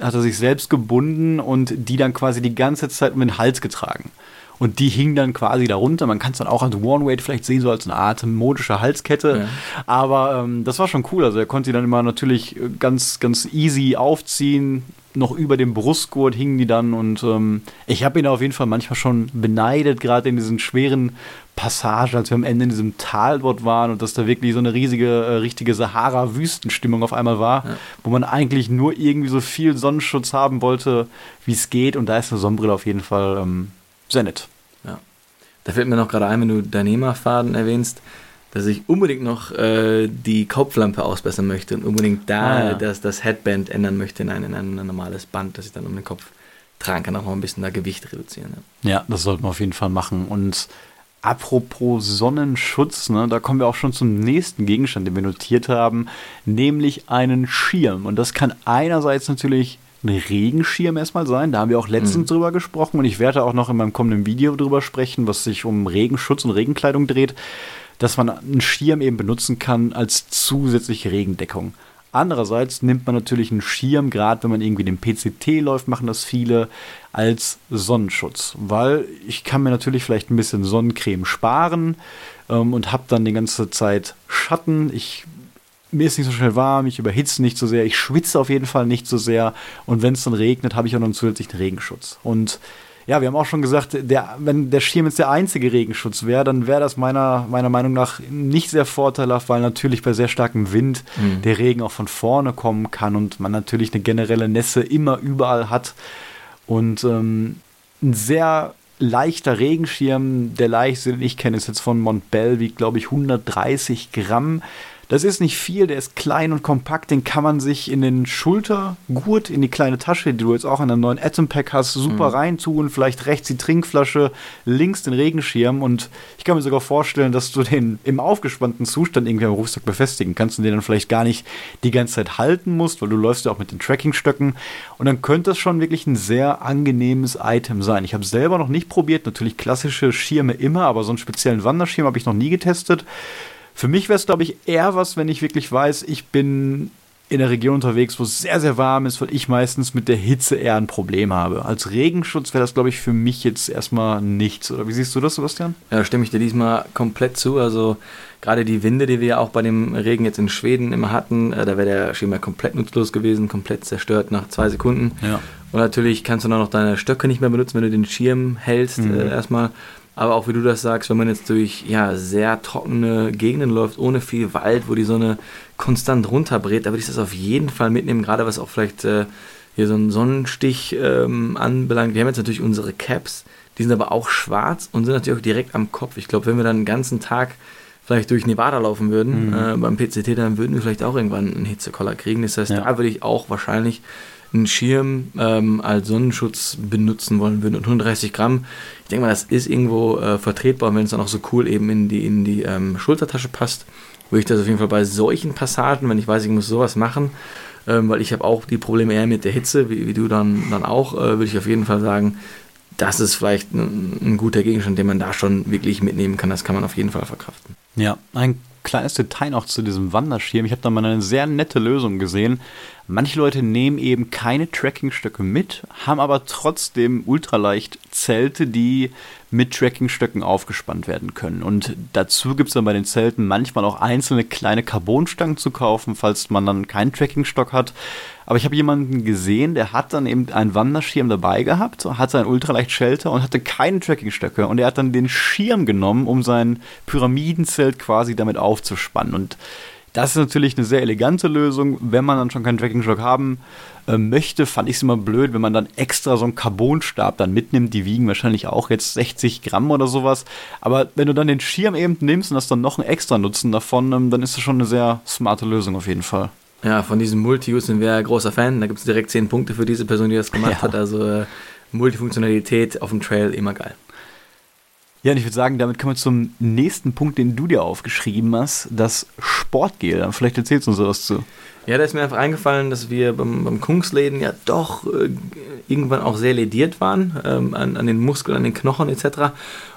hat er sich selbst gebunden und die dann quasi die ganze Zeit um den Hals getragen. Und die hing dann quasi darunter. Man kann es dann auch als One-Weight vielleicht sehen, so als eine Art modische Halskette. Ja. Aber ähm, das war schon cool. Also er konnte sie dann immer natürlich ganz, ganz easy aufziehen. Noch über dem Brustgurt hingen die dann. Und ähm, ich habe ihn auf jeden Fall manchmal schon beneidet, gerade in diesen schweren Passage, als wir am Ende in diesem Tal dort waren und dass da wirklich so eine riesige, äh, richtige Sahara-Wüstenstimmung auf einmal war, ja. wo man eigentlich nur irgendwie so viel Sonnenschutz haben wollte, wie es geht. Und da ist eine Sonnenbrille auf jeden Fall ähm, sehr nett. Ja. Da fällt mir noch gerade ein, wenn du Dynema-Faden erwähnst, dass ich unbedingt noch äh, die Kopflampe ausbessern möchte und unbedingt da ah, ja. das, das Headband ändern möchte in ein, in ein normales Band, das ich dann um den Kopf tragen kann, auch noch ein bisschen da Gewicht reduzieren. Ja, ja das sollte man auf jeden Fall machen. Und Apropos Sonnenschutz, ne, da kommen wir auch schon zum nächsten Gegenstand, den wir notiert haben, nämlich einen Schirm. Und das kann einerseits natürlich ein Regenschirm erstmal sein. Da haben wir auch letztens mhm. drüber gesprochen und ich werde auch noch in meinem kommenden Video drüber sprechen, was sich um Regenschutz und Regenkleidung dreht, dass man einen Schirm eben benutzen kann als zusätzliche Regendeckung. Andererseits nimmt man natürlich einen Schirm, gerade wenn man irgendwie den PCT läuft, machen das viele, als Sonnenschutz. Weil ich kann mir natürlich vielleicht ein bisschen Sonnencreme sparen ähm, und habe dann die ganze Zeit Schatten. Ich, mir ist nicht so schnell warm, ich überhitze nicht so sehr, ich schwitze auf jeden Fall nicht so sehr. Und wenn es dann regnet, habe ich auch noch einen zusätzlichen Regenschutz. Und ja, wir haben auch schon gesagt, der, wenn der Schirm jetzt der einzige Regenschutz wäre, dann wäre das meiner, meiner Meinung nach nicht sehr vorteilhaft, weil natürlich bei sehr starkem Wind mhm. der Regen auch von vorne kommen kann und man natürlich eine generelle Nässe immer überall hat. Und ähm, ein sehr leichter Regenschirm, der leichteste, den ich kenne, ist jetzt von Montbell, wiegt glaube ich 130 Gramm. Das ist nicht viel, der ist klein und kompakt, den kann man sich in den Schultergurt, in die kleine Tasche, die du jetzt auch in einem neuen Atom Pack hast, super mhm. reintun. Vielleicht rechts die Trinkflasche, links den Regenschirm. Und ich kann mir sogar vorstellen, dass du den im aufgespannten Zustand irgendwie am Rucksack befestigen kannst und den dann vielleicht gar nicht die ganze Zeit halten musst, weil du läufst ja auch mit den Trackingstöcken. Und dann könnte es schon wirklich ein sehr angenehmes Item sein. Ich habe selber noch nicht probiert, natürlich klassische Schirme immer, aber so einen speziellen Wanderschirm habe ich noch nie getestet. Für mich wäre es, glaube ich, eher was, wenn ich wirklich weiß, ich bin in der Region unterwegs, wo es sehr, sehr warm ist, weil ich meistens mit der Hitze eher ein Problem habe. Als Regenschutz wäre das, glaube ich, für mich jetzt erstmal nichts. Oder wie siehst du das, Sebastian? Ja, stimme ich dir diesmal komplett zu. Also gerade die Winde, die wir ja auch bei dem Regen jetzt in Schweden immer hatten, äh, da wäre der Schirm ja komplett nutzlos gewesen, komplett zerstört nach zwei Sekunden. Ja. Und natürlich kannst du dann noch deine Stöcke nicht mehr benutzen, wenn du den Schirm hältst mhm. äh, erstmal. Aber auch wie du das sagst, wenn man jetzt durch ja, sehr trockene Gegenden läuft, ohne viel Wald, wo die Sonne konstant runterbrät, da würde ich das auf jeden Fall mitnehmen, gerade was auch vielleicht äh, hier so einen Sonnenstich ähm, anbelangt. Wir haben jetzt natürlich unsere Caps, die sind aber auch schwarz und sind natürlich auch direkt am Kopf. Ich glaube, wenn wir dann den ganzen Tag vielleicht durch Nevada laufen würden, mhm. äh, beim PCT, dann würden wir vielleicht auch irgendwann einen Hitzekoller kriegen. Das heißt, ja. da würde ich auch wahrscheinlich einen Schirm ähm, als Sonnenschutz benutzen wollen würden. Und 130 Gramm, ich denke mal, das ist irgendwo äh, vertretbar, wenn es dann auch so cool eben in die, in die ähm, Schultertasche passt. Würde ich das auf jeden Fall bei solchen Passagen, wenn ich weiß, ich muss sowas machen, ähm, weil ich habe auch die Probleme eher mit der Hitze, wie, wie du dann, dann auch, äh, würde ich auf jeden Fall sagen, das ist vielleicht ein, ein, guter Gegenstand, den man da schon wirklich mitnehmen kann. Das kann man auf jeden Fall verkraften. Ja, ein kleines Detail noch zu diesem Wanderschirm. Ich habe da mal eine sehr nette Lösung gesehen. Manche Leute nehmen eben keine Trackingstöcke mit, haben aber trotzdem ultraleicht Zelte, die mit Trackingstöcken aufgespannt werden können. Und dazu gibt es dann bei den Zelten manchmal auch einzelne kleine Carbonstangen zu kaufen, falls man dann keinen Trackingstock hat. Aber ich habe jemanden gesehen, der hat dann eben einen Wanderschirm dabei gehabt, hat seinen Ultraleicht-Shelter und hatte keine Trackingstöcke. Und er hat dann den Schirm genommen, um sein Pyramidenzelt quasi damit aufzuspannen. Und das ist natürlich eine sehr elegante Lösung, wenn man dann schon keinen Tracking-Stock haben äh, möchte. Fand ich es immer blöd, wenn man dann extra so einen Carbonstab dann mitnimmt. Die wiegen wahrscheinlich auch jetzt 60 Gramm oder sowas. Aber wenn du dann den Schirm eben nimmst und hast dann noch einen extra Nutzen davon, ähm, dann ist das schon eine sehr smarte Lösung auf jeden Fall. Ja, von diesem Multi-Use sind wir großer Fan. Da gibt es direkt 10 Punkte für diese Person, die das gemacht ja. hat. Also äh, Multifunktionalität auf dem Trail immer geil. Ja, und ich würde sagen, damit kommen wir zum nächsten Punkt, den du dir aufgeschrieben hast, das Sportgel. Vielleicht erzählst du uns was zu. Ja, da ist mir einfach eingefallen, dass wir beim, beim Kungsläden ja doch äh, irgendwann auch sehr lediert waren, ähm, an, an den Muskeln, an den Knochen etc.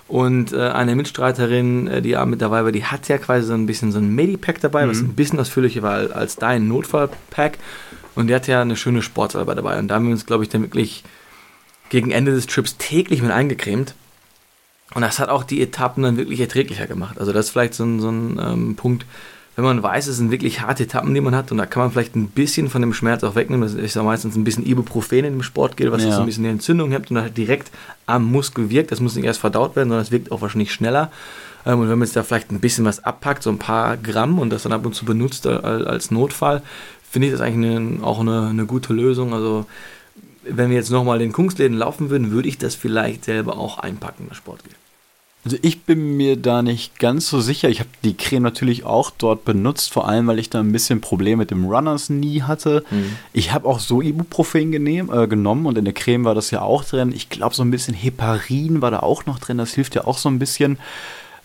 Und äh, eine Mitstreiterin, äh, die ja mit dabei war, die hat ja quasi so ein bisschen so ein Medipack dabei, mhm. was ein bisschen ausführlicher war als dein Notfallpack. Und die hat ja eine schöne Sportsalbe dabei. Und da haben wir uns, glaube ich, dann wirklich gegen Ende des Trips täglich mit eingecremt. Und das hat auch die Etappen dann wirklich erträglicher gemacht. Also das ist vielleicht so ein, so ein ähm, Punkt, wenn man weiß, es sind wirklich harte Etappen, die man hat und da kann man vielleicht ein bisschen von dem Schmerz auch wegnehmen. Das ist ja meistens ein bisschen Ibuprofen in dem Sportgel, was ja. so ein bisschen die Entzündung hebt und dann halt direkt am Muskel wirkt. Das muss nicht erst verdaut werden, sondern es wirkt auch wahrscheinlich schneller. Ähm, und wenn man jetzt da vielleicht ein bisschen was abpackt, so ein paar Gramm und das dann ab und zu benutzt als Notfall, finde ich das eigentlich eine, auch eine, eine gute Lösung. Also wenn wir jetzt nochmal den Kunstläden laufen würden, würde ich das vielleicht selber auch einpacken, das Sportgel. Also ich bin mir da nicht ganz so sicher. Ich habe die Creme natürlich auch dort benutzt, vor allem weil ich da ein bisschen Probleme mit dem Runners nie hatte. Mhm. Ich habe auch so Ibuprofen genehm, äh, genommen und in der Creme war das ja auch drin. Ich glaube, so ein bisschen Heparin war da auch noch drin. Das hilft ja auch so ein bisschen.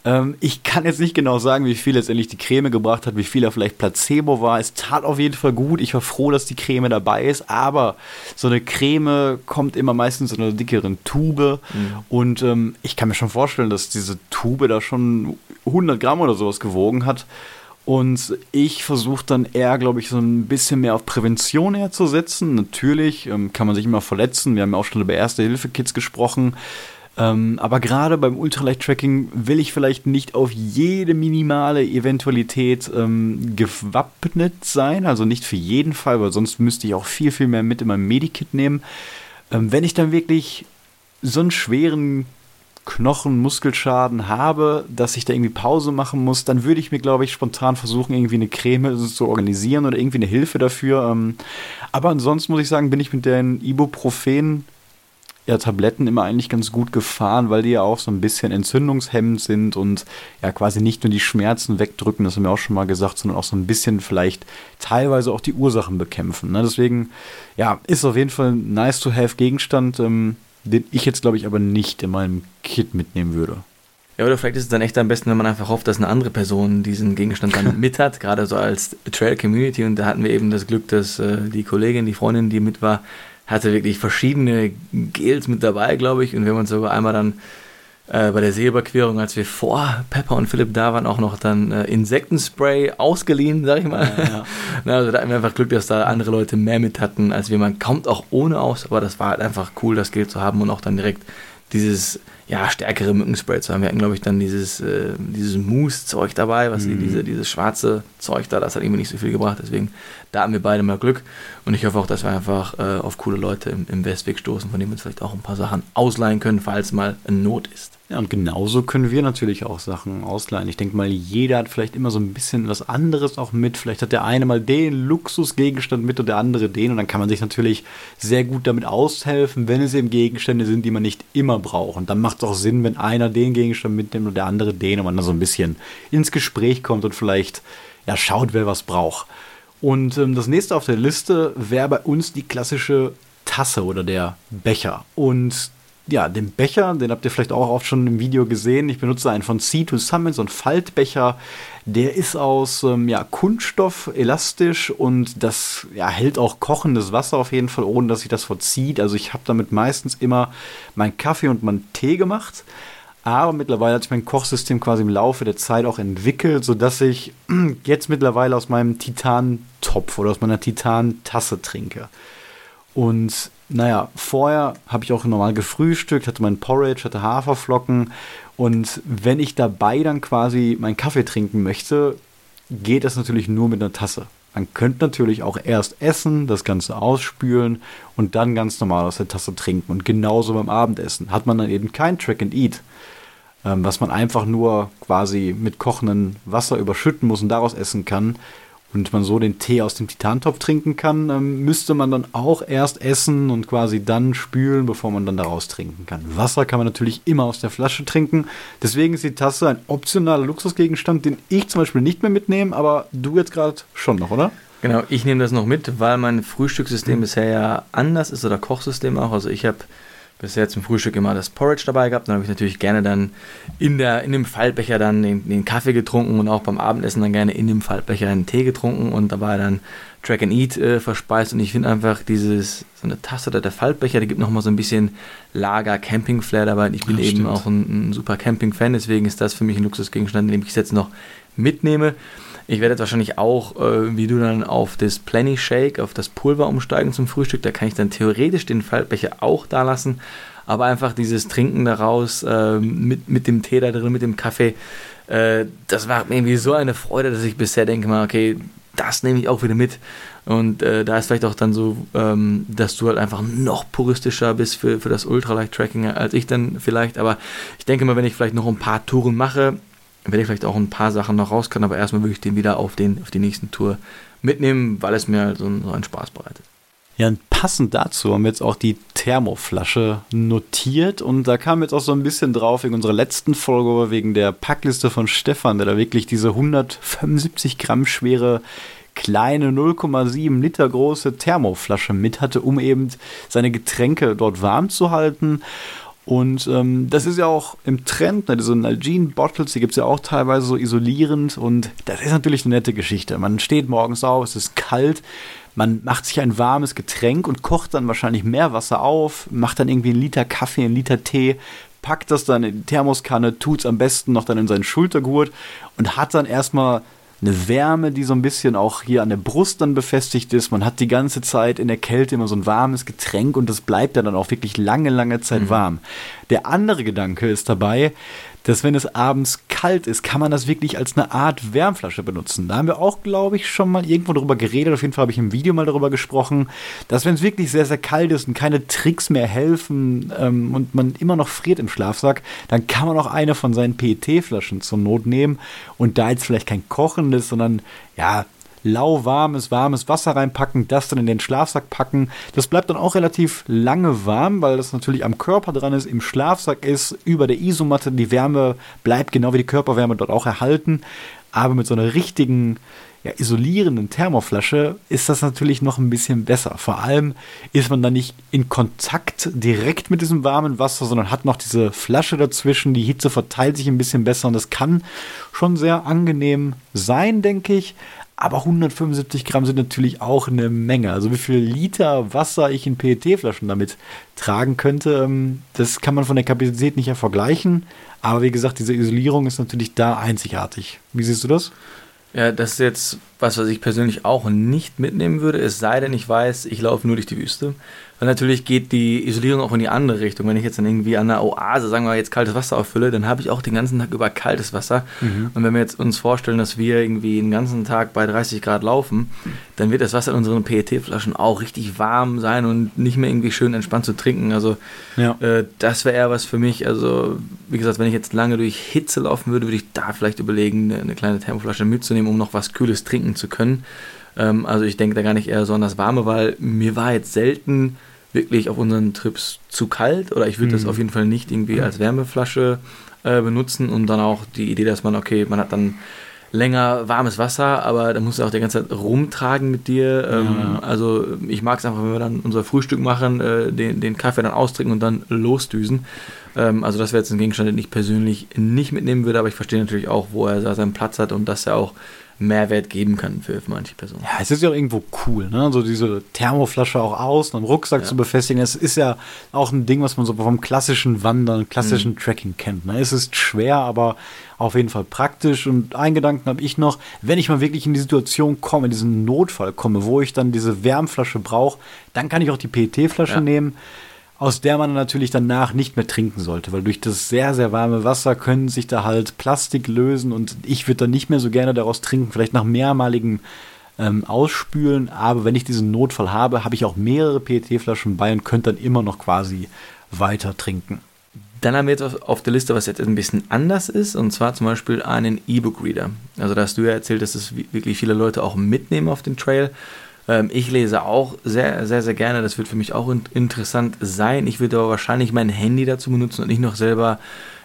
Ähm, ich kann jetzt nicht genau sagen, wie viel letztendlich die Creme gebracht hat, wie viel er vielleicht Placebo war. Es tat auf jeden Fall gut. Ich war froh, dass die Creme dabei ist. Aber so eine Creme kommt immer meistens in einer dickeren Tube. Mhm. Und ähm, ich kann mir schon vorstellen, dass diese Tube da schon 100 Gramm oder sowas gewogen hat. Und ich versuche dann eher, glaube ich, so ein bisschen mehr auf Prävention herzusetzen. Natürlich ähm, kann man sich immer verletzen. Wir haben ja auch schon über Erste-Hilfe-Kits gesprochen. Ähm, aber gerade beim Ultraleicht-Tracking will ich vielleicht nicht auf jede minimale Eventualität ähm, gewappnet sein, also nicht für jeden Fall, weil sonst müsste ich auch viel, viel mehr mit in meinem Medikit nehmen. Ähm, wenn ich dann wirklich so einen schweren Knochen, Muskelschaden habe, dass ich da irgendwie Pause machen muss, dann würde ich mir, glaube ich, spontan versuchen, irgendwie eine Creme zu organisieren oder irgendwie eine Hilfe dafür. Ähm, aber ansonsten muss ich sagen, bin ich mit den Ibuprofen ja, Tabletten immer eigentlich ganz gut gefahren, weil die ja auch so ein bisschen entzündungshemmend sind und ja quasi nicht nur die Schmerzen wegdrücken, das haben wir auch schon mal gesagt, sondern auch so ein bisschen vielleicht teilweise auch die Ursachen bekämpfen. Ne? Deswegen, ja, ist auf jeden Fall ein nice to have Gegenstand, ähm, den ich jetzt, glaube ich, aber nicht in meinem Kit mitnehmen würde. Ja, oder vielleicht ist es dann echt am besten, wenn man einfach hofft, dass eine andere Person diesen Gegenstand dann mit hat, gerade so als Trail Community. Und da hatten wir eben das Glück, dass äh, die Kollegin, die Freundin, die mit war, hatte wirklich verschiedene Gels mit dabei, glaube ich. Und wir haben uns sogar einmal dann äh, bei der Seeüberquerung, als wir vor Pepper und Philipp da waren, auch noch dann äh, Insektenspray ausgeliehen, sag ich mal. Ja, ja. Na, also da hatten wir einfach Glück, dass da andere Leute mehr mit hatten als wir. Man kommt auch ohne aus, aber das war halt einfach cool, das Gel zu haben und auch dann direkt dieses ja, stärkere Mückenspray zu haben. Wir hatten, glaube ich, dann dieses, äh, dieses Mousse-Zeug dabei, was mhm. diese, dieses schwarze Zeug da, das hat irgendwie nicht so viel gebracht. Deswegen, da haben wir beide mal Glück. Und ich hoffe auch, dass wir einfach äh, auf coole Leute im, im Westweg stoßen, von denen wir uns vielleicht auch ein paar Sachen ausleihen können, falls mal eine Not ist. Ja, und genauso können wir natürlich auch Sachen ausleihen. Ich denke mal, jeder hat vielleicht immer so ein bisschen was anderes auch mit. Vielleicht hat der eine mal den Luxusgegenstand mit und der andere den. Und dann kann man sich natürlich sehr gut damit aushelfen, wenn es eben Gegenstände sind, die man nicht immer braucht. Und dann macht es auch Sinn, wenn einer den Gegenstand mitnimmt und der andere den und man dann so ein bisschen ins Gespräch kommt und vielleicht ja, schaut, wer was braucht. Und ähm, das nächste auf der Liste wäre bei uns die klassische Tasse oder der Becher. Und ja, den Becher, den habt ihr vielleicht auch oft schon im Video gesehen. Ich benutze einen von C2 Summit, so einen Faltbecher. Der ist aus ähm, ja, Kunststoff, elastisch und das ja, hält auch kochendes Wasser auf jeden Fall, ohne dass sich das verzieht. Also ich habe damit meistens immer meinen Kaffee und meinen Tee gemacht. Aber mittlerweile hat sich mein Kochsystem quasi im Laufe der Zeit auch entwickelt, sodass ich jetzt mittlerweile aus meinem Titan-Topf oder aus meiner Titan-Tasse trinke. Und naja, vorher habe ich auch normal gefrühstückt, hatte mein Porridge, hatte Haferflocken. Und wenn ich dabei dann quasi meinen Kaffee trinken möchte, geht das natürlich nur mit einer Tasse. Man könnte natürlich auch erst essen, das Ganze ausspülen und dann ganz normal aus der Tasse trinken. Und genauso beim Abendessen hat man dann eben kein Track and Eat, ähm, was man einfach nur quasi mit kochendem Wasser überschütten muss und daraus essen kann, und man so den Tee aus dem Titantopf trinken kann, ähm, müsste man dann auch erst essen und quasi dann spülen, bevor man dann daraus trinken kann. Wasser kann man natürlich immer aus der Flasche trinken. Deswegen ist die Tasse ein optionaler Luxusgegenstand, den ich zum Beispiel nicht mehr mitnehme, aber du jetzt gerade schon noch, oder? Genau, ich nehme das noch mit, weil mein Frühstückssystem mhm. bisher ja anders ist oder Kochsystem auch. Also ich habe bisher zum Frühstück immer das Porridge dabei gehabt. Dann habe ich natürlich gerne dann in, der, in dem Faltbecher dann den, den, Kaffee getrunken und auch beim Abendessen dann gerne in dem Faltbecher einen Tee getrunken und dabei dann Track and Eat äh, verspeist. Und ich finde einfach dieses, so eine Tasse oder der Faltbecher, der gibt nochmal so ein bisschen Lager-Camping-Flair dabei. Ich bin Ach, eben auch ein, ein super Camping-Fan, deswegen ist das für mich ein Luxusgegenstand, den ich jetzt noch mitnehme. Ich werde jetzt wahrscheinlich auch, äh, wie du dann, auf das Plenty Shake, auf das Pulver umsteigen zum Frühstück. Da kann ich dann theoretisch den Faltbecher auch da lassen. Aber einfach dieses Trinken daraus äh, mit, mit dem Tee da drin, mit dem Kaffee, äh, das war mir irgendwie so eine Freude, dass ich bisher denke mal, okay, das nehme ich auch wieder mit. Und äh, da ist vielleicht auch dann so, ähm, dass du halt einfach noch puristischer bist für, für das Ultralight-Tracking als ich dann vielleicht. Aber ich denke mal, wenn ich vielleicht noch ein paar Touren mache, werde ich vielleicht auch ein paar Sachen noch raus können, aber erstmal würde ich den wieder auf, den, auf die nächsten Tour mitnehmen, weil es mir so, so einen Spaß bereitet. Ja, und passend dazu haben wir jetzt auch die Thermoflasche notiert und da kam jetzt auch so ein bisschen drauf wegen unserer letzten Folge, wegen der Packliste von Stefan, der da wirklich diese 175 Gramm schwere kleine 0,7 Liter große Thermoflasche mit hatte, um eben seine Getränke dort warm zu halten. Und ähm, das ist ja auch im Trend, ne, diese Nalgene-Bottles, die gibt es ja auch teilweise so isolierend und das ist natürlich eine nette Geschichte. Man steht morgens auf, es ist kalt, man macht sich ein warmes Getränk und kocht dann wahrscheinlich mehr Wasser auf, macht dann irgendwie einen Liter Kaffee, einen Liter Tee, packt das dann in die Thermoskanne, tut es am besten noch dann in seinen Schultergurt und hat dann erstmal eine Wärme, die so ein bisschen auch hier an der Brust dann befestigt ist. Man hat die ganze Zeit in der Kälte immer so ein warmes Getränk und das bleibt dann auch wirklich lange, lange Zeit mhm. warm. Der andere Gedanke ist dabei, dass wenn es abends kalt ist, kann man das wirklich als eine Art Wärmflasche benutzen. Da haben wir auch, glaube ich, schon mal irgendwo darüber geredet. Auf jeden Fall habe ich im Video mal darüber gesprochen, dass wenn es wirklich sehr, sehr kalt ist und keine Tricks mehr helfen ähm, und man immer noch friert im Schlafsack, dann kann man auch eine von seinen PET-Flaschen zur Not nehmen und da jetzt vielleicht kein kochendes, sondern ja, lauwarmes, warmes Wasser reinpacken, das dann in den Schlafsack packen. Das bleibt dann auch relativ lange warm, weil das natürlich am Körper dran ist, im Schlafsack ist, über der Isomatte. Die Wärme bleibt genau wie die Körperwärme dort auch erhalten. Aber mit so einer richtigen, ja, isolierenden Thermoflasche ist das natürlich noch ein bisschen besser. Vor allem ist man dann nicht in Kontakt direkt mit diesem warmen Wasser, sondern hat noch diese Flasche dazwischen. Die Hitze verteilt sich ein bisschen besser und das kann schon sehr angenehm sein, denke ich. Aber 175 Gramm sind natürlich auch eine Menge. Also wie viel Liter Wasser ich in PET-Flaschen damit tragen könnte, ähm, das kann man von der Kapazität nicht ja vergleichen. Aber wie gesagt, diese Isolierung ist natürlich da einzigartig. Wie siehst du das? Ja, das ist jetzt was, was ich persönlich auch nicht mitnehmen würde, es sei denn, ich weiß, ich laufe nur durch die Wüste. Weil natürlich geht die Isolierung auch in die andere Richtung. Wenn ich jetzt dann irgendwie an einer Oase, sagen wir mal, jetzt kaltes Wasser auffülle, dann habe ich auch den ganzen Tag über kaltes Wasser. Mhm. Und wenn wir jetzt uns vorstellen, dass wir irgendwie den ganzen Tag bei 30 Grad laufen, dann wird das Wasser in unseren PET-Flaschen auch richtig warm sein und nicht mehr irgendwie schön entspannt zu trinken. Also ja. äh, das wäre eher was für mich. Also wie gesagt, wenn ich jetzt lange durch Hitze laufen würde, würde ich da vielleicht überlegen, eine kleine Thermoflasche mitzunehmen, um noch was Kühles trinken zu können. Ähm, also ich denke da gar nicht eher so an das Warme, weil mir war jetzt selten wirklich auf unseren Trips zu kalt oder ich würde mhm. das auf jeden Fall nicht irgendwie als Wärmeflasche äh, benutzen und dann auch die Idee, dass man, okay, man hat dann länger warmes Wasser, aber da musst du auch die ganze Zeit rumtragen mit dir. Ähm, ja. Also ich mag es einfach, wenn wir dann unser Frühstück machen, äh, den, den Kaffee dann austrinken und dann losdüsen. Ähm, also das wäre jetzt ein Gegenstand, den ich persönlich nicht mitnehmen würde, aber ich verstehe natürlich auch, wo er seinen Platz hat und dass er auch Mehrwert geben kann für, manche Personen. Ja, es ist ja auch irgendwo cool, ne? So diese Thermoflasche auch außen am Rucksack ja. zu befestigen. Es ist ja auch ein Ding, was man so vom klassischen Wandern, klassischen mhm. Tracking kennt. Ne? Es ist schwer, aber auf jeden Fall praktisch. Und einen Gedanken habe ich noch, wenn ich mal wirklich in die Situation komme, in diesen Notfall komme, wo ich dann diese Wärmflasche brauche, dann kann ich auch die PET-Flasche ja. nehmen aus der man natürlich danach nicht mehr trinken sollte, weil durch das sehr, sehr warme Wasser können sich da halt Plastik lösen und ich würde dann nicht mehr so gerne daraus trinken, vielleicht nach mehrmaligem ähm, Ausspülen, aber wenn ich diesen Notfall habe, habe ich auch mehrere PET-Flaschen bei und könnte dann immer noch quasi weiter trinken. Dann haben wir jetzt auf der Liste, was jetzt ein bisschen anders ist, und zwar zum Beispiel einen E-Book-Reader. Also da hast du ja erzählt, dass es wirklich viele Leute auch mitnehmen auf den Trail. Ähm, ich lese auch sehr, sehr, sehr gerne. Das wird für mich auch in interessant sein. Ich würde aber wahrscheinlich mein Handy dazu benutzen und nicht noch selber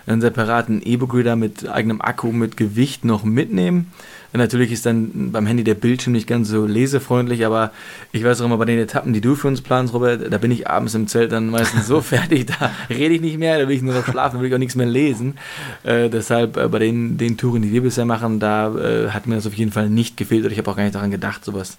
einen separaten E-Book-Reader mit eigenem Akku, mit Gewicht noch mitnehmen. Natürlich ist dann beim Handy der Bildschirm nicht ganz so lesefreundlich, aber ich weiß auch immer bei den Etappen, die du für uns planst, Robert, da bin ich abends im Zelt dann meistens so fertig, da rede ich nicht mehr, da will ich nur noch schlafen, da will ich auch nichts mehr lesen. Äh, deshalb äh, bei den, den Touren, die wir bisher machen, da äh, hat mir das auf jeden Fall nicht gefehlt oder ich habe auch gar nicht daran gedacht, sowas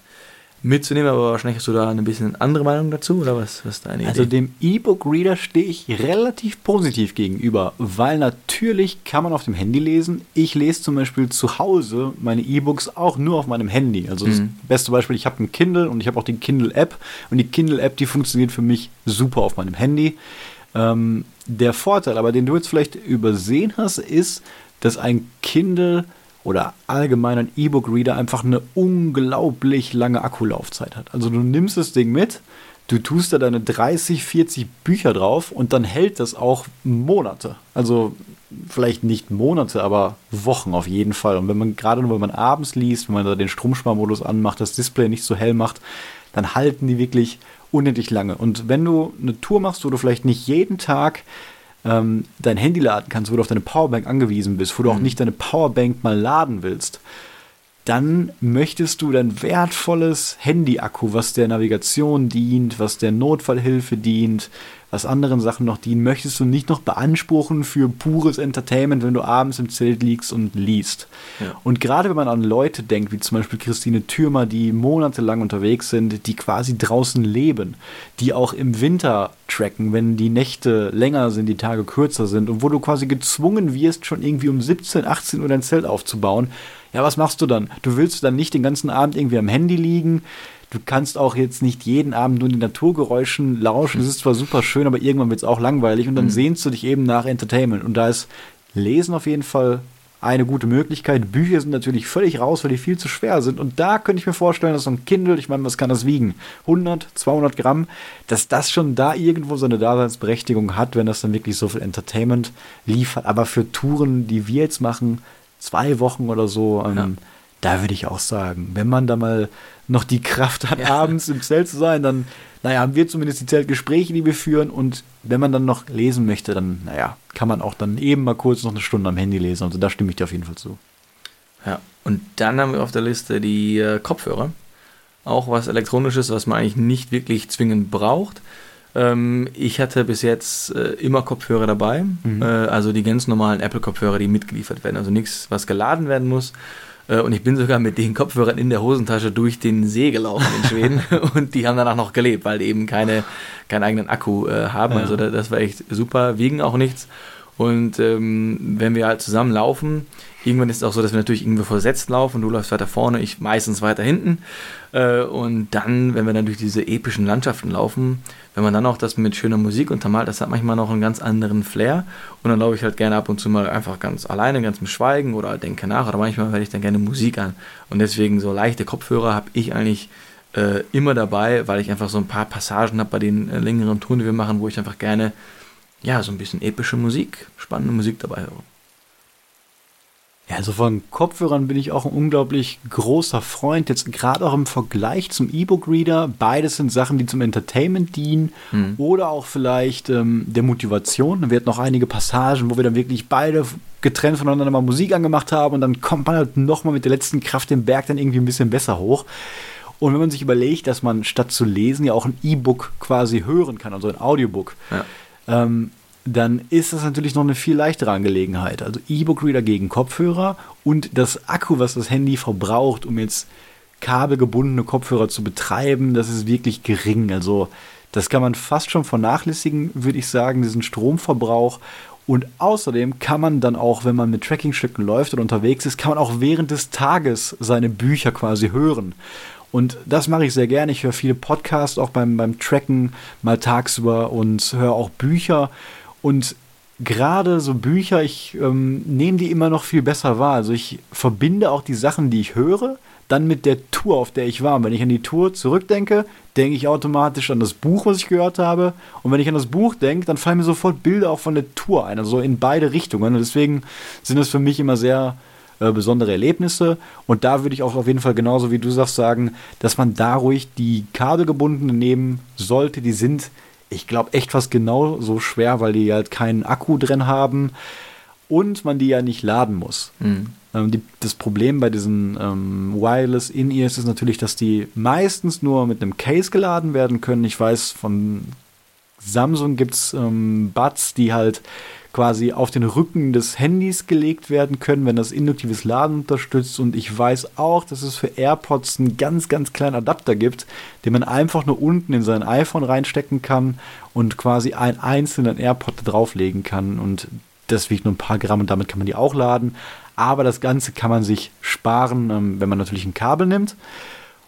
mitzunehmen, aber wahrscheinlich hast du da ein bisschen andere Meinung dazu oder was, was ist deine Idee? Also dem E-Book-Reader stehe ich relativ positiv gegenüber, weil natürlich kann man auf dem Handy lesen. Ich lese zum Beispiel zu Hause meine E-Books auch nur auf meinem Handy. Also mhm. das beste Beispiel, ich habe ein Kindle und ich habe auch die Kindle-App und die Kindle-App, die funktioniert für mich super auf meinem Handy. Ähm, der Vorteil aber, den du jetzt vielleicht übersehen hast, ist, dass ein Kindle oder allgemein ein E-Book-Reader einfach eine unglaublich lange Akkulaufzeit hat. Also du nimmst das Ding mit, du tust da deine 30, 40 Bücher drauf und dann hält das auch Monate. Also vielleicht nicht Monate, aber Wochen auf jeden Fall. Und wenn man gerade nur, wenn man abends liest, wenn man da den Stromsparmodus anmacht, das Display nicht so hell macht, dann halten die wirklich unendlich lange. Und wenn du eine Tour machst, wo du vielleicht nicht jeden Tag ähm, dein Handy laden kannst, wo du auf deine Powerbank angewiesen bist, wo du auch mhm. nicht deine Powerbank mal laden willst, dann möchtest du dein wertvolles Handy-Akku, was der Navigation dient, was der Notfallhilfe dient, was anderen Sachen noch dienen, möchtest du nicht noch beanspruchen für pures Entertainment, wenn du abends im Zelt liegst und liest. Ja. Und gerade wenn man an Leute denkt, wie zum Beispiel Christine Thürmer, die monatelang unterwegs sind, die quasi draußen leben, die auch im Winter tracken, wenn die Nächte länger sind, die Tage kürzer sind und wo du quasi gezwungen wirst, schon irgendwie um 17, 18 Uhr dein Zelt aufzubauen, ja, was machst du dann? Du willst dann nicht den ganzen Abend irgendwie am Handy liegen, du kannst auch jetzt nicht jeden Abend nur die Naturgeräuschen lauschen. Das ist zwar super schön, aber irgendwann wird es auch langweilig und dann mhm. sehnst du dich eben nach Entertainment. Und da ist Lesen auf jeden Fall eine gute Möglichkeit. Bücher sind natürlich völlig raus, weil die viel zu schwer sind. Und da könnte ich mir vorstellen, dass so ein Kindle, ich meine, was kann das wiegen? 100, 200 Gramm, dass das schon da irgendwo so eine Daseinsberechtigung hat, wenn das dann wirklich so viel Entertainment liefert. Aber für Touren, die wir jetzt machen, zwei Wochen oder so, ähm, ja. da würde ich auch sagen, wenn man da mal noch die Kraft hat, ja. abends im Zelt zu sein, dann, naja, haben wir zumindest die Zeltgespräche, die wir führen. Und wenn man dann noch lesen möchte, dann, naja, kann man auch dann eben mal kurz noch eine Stunde am Handy lesen. Also da stimme ich dir auf jeden Fall zu. Ja, und dann haben wir auf der Liste die äh, Kopfhörer. Auch was Elektronisches, was man eigentlich nicht wirklich zwingend braucht. Ähm, ich hatte bis jetzt äh, immer Kopfhörer dabei. Mhm. Äh, also die ganz normalen Apple-Kopfhörer, die mitgeliefert werden. Also nichts, was geladen werden muss. Äh, und ich bin sogar mit den Kopfhörern in der Hosentasche durch den See gelaufen in Schweden. und die haben danach noch gelebt, weil die eben keine, keinen eigenen Akku äh, haben. Ja. Also das, das, war echt super, wiegen auch nichts. Und ähm, wenn wir halt zusammen laufen, irgendwann ist es auch so, dass wir natürlich irgendwie versetzt laufen. Du läufst weiter vorne, ich meistens weiter hinten. Äh, und dann, wenn wir dann durch diese epischen Landschaften laufen, wenn man dann auch das mit schöner Musik untermalt, das hat manchmal noch einen ganz anderen Flair. Und dann laufe ich halt gerne ab und zu mal einfach ganz alleine, ganz im Schweigen oder denke nach. Oder manchmal werde ich dann gerne Musik an. Und deswegen so leichte Kopfhörer habe ich eigentlich äh, immer dabei, weil ich einfach so ein paar Passagen habe bei den äh, längeren Touren, die wir machen, wo ich einfach gerne ja, so ein bisschen epische Musik, spannende Musik dabei höre. Ja, also von Kopfhörern bin ich auch ein unglaublich großer Freund. Jetzt gerade auch im Vergleich zum E-Book-Reader. Beides sind Sachen, die zum Entertainment dienen mhm. oder auch vielleicht ähm, der Motivation. Wir hatten noch einige Passagen, wo wir dann wirklich beide getrennt voneinander mal Musik angemacht haben und dann kommt man halt nochmal mit der letzten Kraft den Berg dann irgendwie ein bisschen besser hoch. Und wenn man sich überlegt, dass man statt zu lesen ja auch ein E-Book quasi hören kann, also ein Audiobook. Ja. Ähm, dann ist das natürlich noch eine viel leichtere Angelegenheit. Also E-Book-Reader gegen Kopfhörer und das Akku, was das Handy verbraucht, um jetzt kabelgebundene Kopfhörer zu betreiben, das ist wirklich gering. Also das kann man fast schon vernachlässigen, würde ich sagen, diesen Stromverbrauch. Und außerdem kann man dann auch, wenn man mit Trackingstücken läuft oder unterwegs ist, kann man auch während des Tages seine Bücher quasi hören. Und das mache ich sehr gerne. Ich höre viele Podcasts auch beim, beim Tracken mal tagsüber und höre auch Bücher. Und gerade so Bücher, ich ähm, nehme die immer noch viel besser wahr. Also ich verbinde auch die Sachen, die ich höre, dann mit der Tour, auf der ich war. Und wenn ich an die Tour zurückdenke, denke ich automatisch an das Buch, was ich gehört habe. Und wenn ich an das Buch denke, dann fallen mir sofort Bilder auch von der Tour ein. Also in beide Richtungen. Und deswegen sind es für mich immer sehr äh, besondere Erlebnisse. Und da würde ich auch auf jeden Fall genauso wie du sagst sagen, dass man da ruhig die kabelgebundenen nehmen sollte. Die sind ich glaube, echt fast genauso schwer, weil die halt keinen Akku drin haben und man die ja nicht laden muss. Mhm. Ähm, die, das Problem bei diesen ähm, Wireless In-Ears ist natürlich, dass die meistens nur mit einem Case geladen werden können. Ich weiß, von Samsung gibt es ähm, Buds, die halt quasi auf den Rücken des Handys gelegt werden können, wenn das induktives Laden unterstützt. Und ich weiß auch, dass es für AirPods einen ganz, ganz kleinen Adapter gibt, den man einfach nur unten in sein iPhone reinstecken kann und quasi einen einzelnen AirPod drauflegen kann. Und das wiegt nur ein paar Gramm und damit kann man die auch laden. Aber das Ganze kann man sich sparen, ähm, wenn man natürlich ein Kabel nimmt.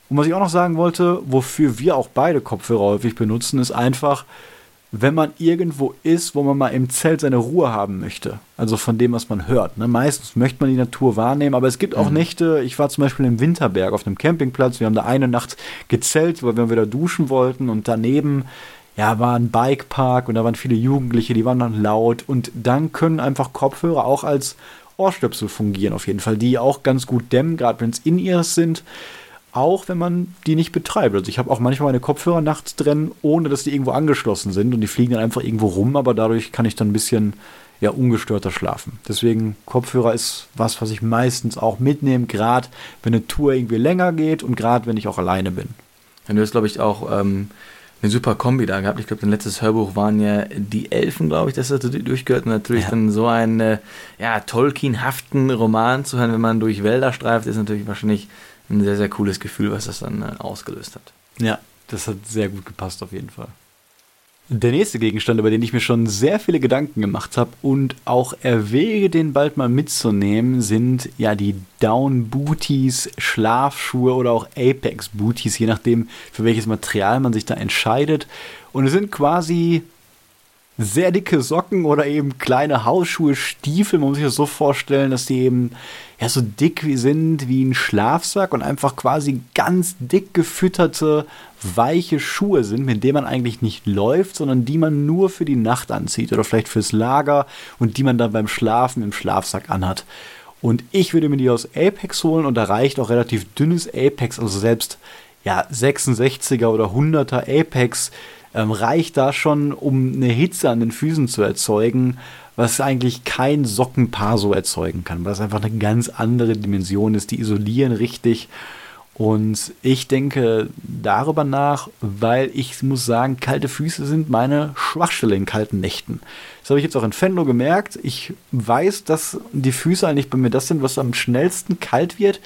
Und was ich auch noch sagen wollte, wofür wir auch beide Kopfhörer häufig benutzen, ist einfach, wenn man irgendwo ist, wo man mal im Zelt seine Ruhe haben möchte. Also von dem, was man hört. Ne? Meistens möchte man die Natur wahrnehmen, aber es gibt auch mhm. Nächte, ich war zum Beispiel im Winterberg auf einem Campingplatz, wir haben da eine Nacht gezelt, weil wir wieder duschen wollten und daneben ja, war ein Bikepark und da waren viele Jugendliche, die waren dann laut und dann können einfach Kopfhörer auch als Ohrstöpsel fungieren auf jeden Fall, die auch ganz gut dämmen, gerade wenn es in ihr sind auch wenn man die nicht betreibt. Also ich habe auch manchmal meine Kopfhörer nachts drin, ohne dass die irgendwo angeschlossen sind und die fliegen dann einfach irgendwo rum, aber dadurch kann ich dann ein bisschen ja, ungestörter schlafen. Deswegen Kopfhörer ist was, was ich meistens auch mitnehme, gerade wenn eine Tour irgendwie länger geht und gerade wenn ich auch alleine bin. Ja, du hast, glaube ich, auch ähm, eine super Kombi da gehabt. Ich glaube, dein letztes Hörbuch waren ja die Elfen, glaube ich, das hast du durchgehört. Und natürlich ja. dann so einen äh, ja, Tolkien-haften Roman zu hören, wenn man durch Wälder streift, ist natürlich wahrscheinlich ein sehr, sehr cooles Gefühl, was das dann äh, ausgelöst hat. Ja, das hat sehr gut gepasst auf jeden Fall. Der nächste Gegenstand, über den ich mir schon sehr viele Gedanken gemacht habe und auch erwäge, den bald mal mitzunehmen, sind ja die Down Booties, Schlafschuhe oder auch Apex Booties, je nachdem, für welches Material man sich da entscheidet. Und es sind quasi sehr dicke Socken oder eben kleine Hausschuhe, Stiefel. Man muss sich das so vorstellen, dass die eben ja so dick wie sind wie ein Schlafsack und einfach quasi ganz dick gefütterte weiche Schuhe sind, mit denen man eigentlich nicht läuft, sondern die man nur für die Nacht anzieht oder vielleicht fürs Lager und die man dann beim Schlafen im Schlafsack anhat. Und ich würde mir die aus Apex holen und da reicht auch relativ dünnes Apex, also selbst ja 66er oder 100er Apex ähm, reicht da schon, um eine Hitze an den Füßen zu erzeugen, was eigentlich kein Sockenpaar so erzeugen kann, weil es einfach eine ganz andere Dimension ist. Die isolieren richtig und ich denke darüber nach, weil ich muss sagen, kalte Füße sind meine Schwachstelle in kalten Nächten. Das habe ich jetzt auch in Fenlo gemerkt. Ich weiß, dass die Füße eigentlich bei mir das sind, was am schnellsten kalt wird.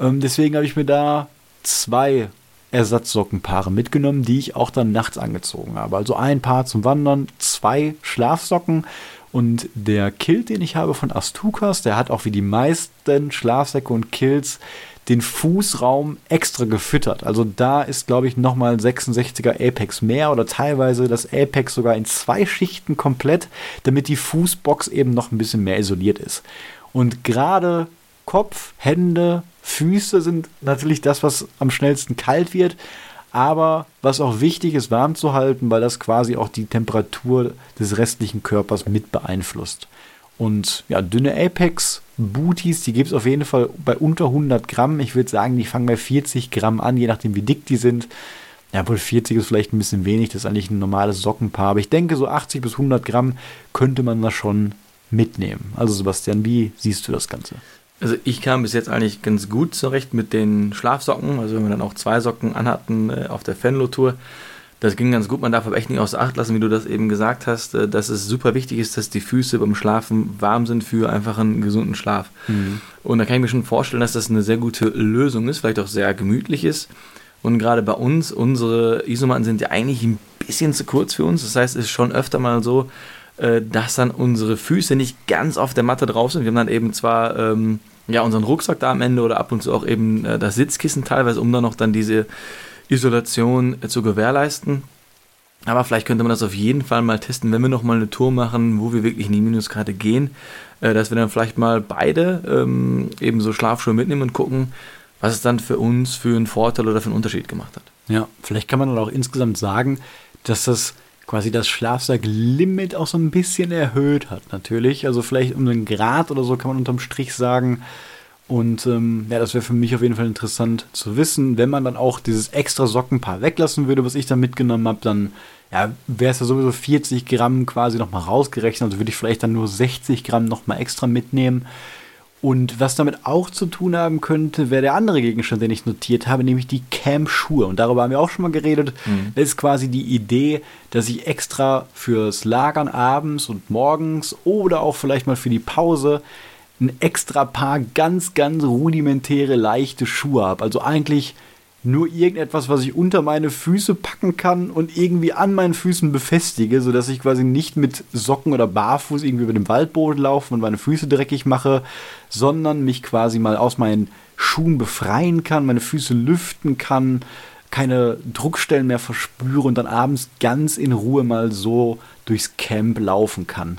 Ähm, deswegen habe ich mir da zwei Ersatzsockenpaare mitgenommen, die ich auch dann nachts angezogen habe. Also ein Paar zum Wandern, zwei Schlafsocken und der Kilt, den ich habe von Astukas, der hat auch wie die meisten Schlafsäcke und Kilts den Fußraum extra gefüttert. Also da ist, glaube ich, nochmal ein 66er Apex mehr oder teilweise das Apex sogar in zwei Schichten komplett, damit die Fußbox eben noch ein bisschen mehr isoliert ist. Und gerade Kopf, Hände, Füße sind natürlich das, was am schnellsten kalt wird. Aber was auch wichtig ist, warm zu halten, weil das quasi auch die Temperatur des restlichen Körpers mit beeinflusst. Und ja, dünne Apex Booties, die gibt es auf jeden Fall bei unter 100 Gramm. Ich würde sagen, die fangen bei 40 Gramm an, je nachdem wie dick die sind. Ja, wohl 40 ist vielleicht ein bisschen wenig, das ist eigentlich ein normales Sockenpaar. Aber ich denke, so 80 bis 100 Gramm könnte man da schon mitnehmen. Also Sebastian, wie siehst du das Ganze? Also ich kam bis jetzt eigentlich ganz gut zurecht mit den Schlafsocken. Also wenn wir dann auch zwei Socken anhatten äh, auf der Fenlo-Tour, das ging ganz gut. Man darf aber echt nicht außer Acht lassen, wie du das eben gesagt hast, äh, dass es super wichtig ist, dass die Füße beim Schlafen warm sind für einfach einen gesunden Schlaf. Mhm. Und da kann ich mir schon vorstellen, dass das eine sehr gute Lösung ist, vielleicht auch sehr gemütlich ist. Und gerade bei uns, unsere Isomatten sind ja eigentlich ein bisschen zu kurz für uns. Das heißt, es ist schon öfter mal so, äh, dass dann unsere Füße nicht ganz auf der Matte drauf sind. Wir haben dann eben zwar ähm, ja, unseren Rucksack da am Ende oder ab und zu auch eben äh, das Sitzkissen teilweise, um dann noch dann diese Isolation äh, zu gewährleisten. Aber vielleicht könnte man das auf jeden Fall mal testen, wenn wir noch mal eine Tour machen, wo wir wirklich in die Minuskarte gehen, äh, dass wir dann vielleicht mal beide ähm, eben so Schlafschuhe mitnehmen und gucken, was es dann für uns für einen Vorteil oder für einen Unterschied gemacht hat. Ja, vielleicht kann man dann auch insgesamt sagen, dass das quasi das Schlafsack-Limit auch so ein bisschen erhöht hat, natürlich. Also vielleicht um einen Grad oder so kann man unterm Strich sagen, und ähm, ja, das wäre für mich auf jeden Fall interessant zu wissen. Wenn man dann auch dieses extra Sockenpaar weglassen würde, was ich da mitgenommen habe, dann ja, wäre es ja sowieso 40 Gramm quasi nochmal rausgerechnet. Also würde ich vielleicht dann nur 60 Gramm nochmal extra mitnehmen. Und was damit auch zu tun haben könnte, wäre der andere Gegenstand, den ich notiert habe, nämlich die Camp-Schuhe. Und darüber haben wir auch schon mal geredet. Mhm. Das ist quasi die Idee, dass ich extra fürs Lagern abends und morgens oder auch vielleicht mal für die Pause ein extra Paar ganz, ganz rudimentäre, leichte Schuhe habe. Also eigentlich nur irgendetwas, was ich unter meine Füße packen kann und irgendwie an meinen Füßen befestige, sodass ich quasi nicht mit Socken oder Barfuß irgendwie über den Waldboden laufe und meine Füße dreckig mache, sondern mich quasi mal aus meinen Schuhen befreien kann, meine Füße lüften kann, keine Druckstellen mehr verspüre und dann abends ganz in Ruhe mal so durchs Camp laufen kann.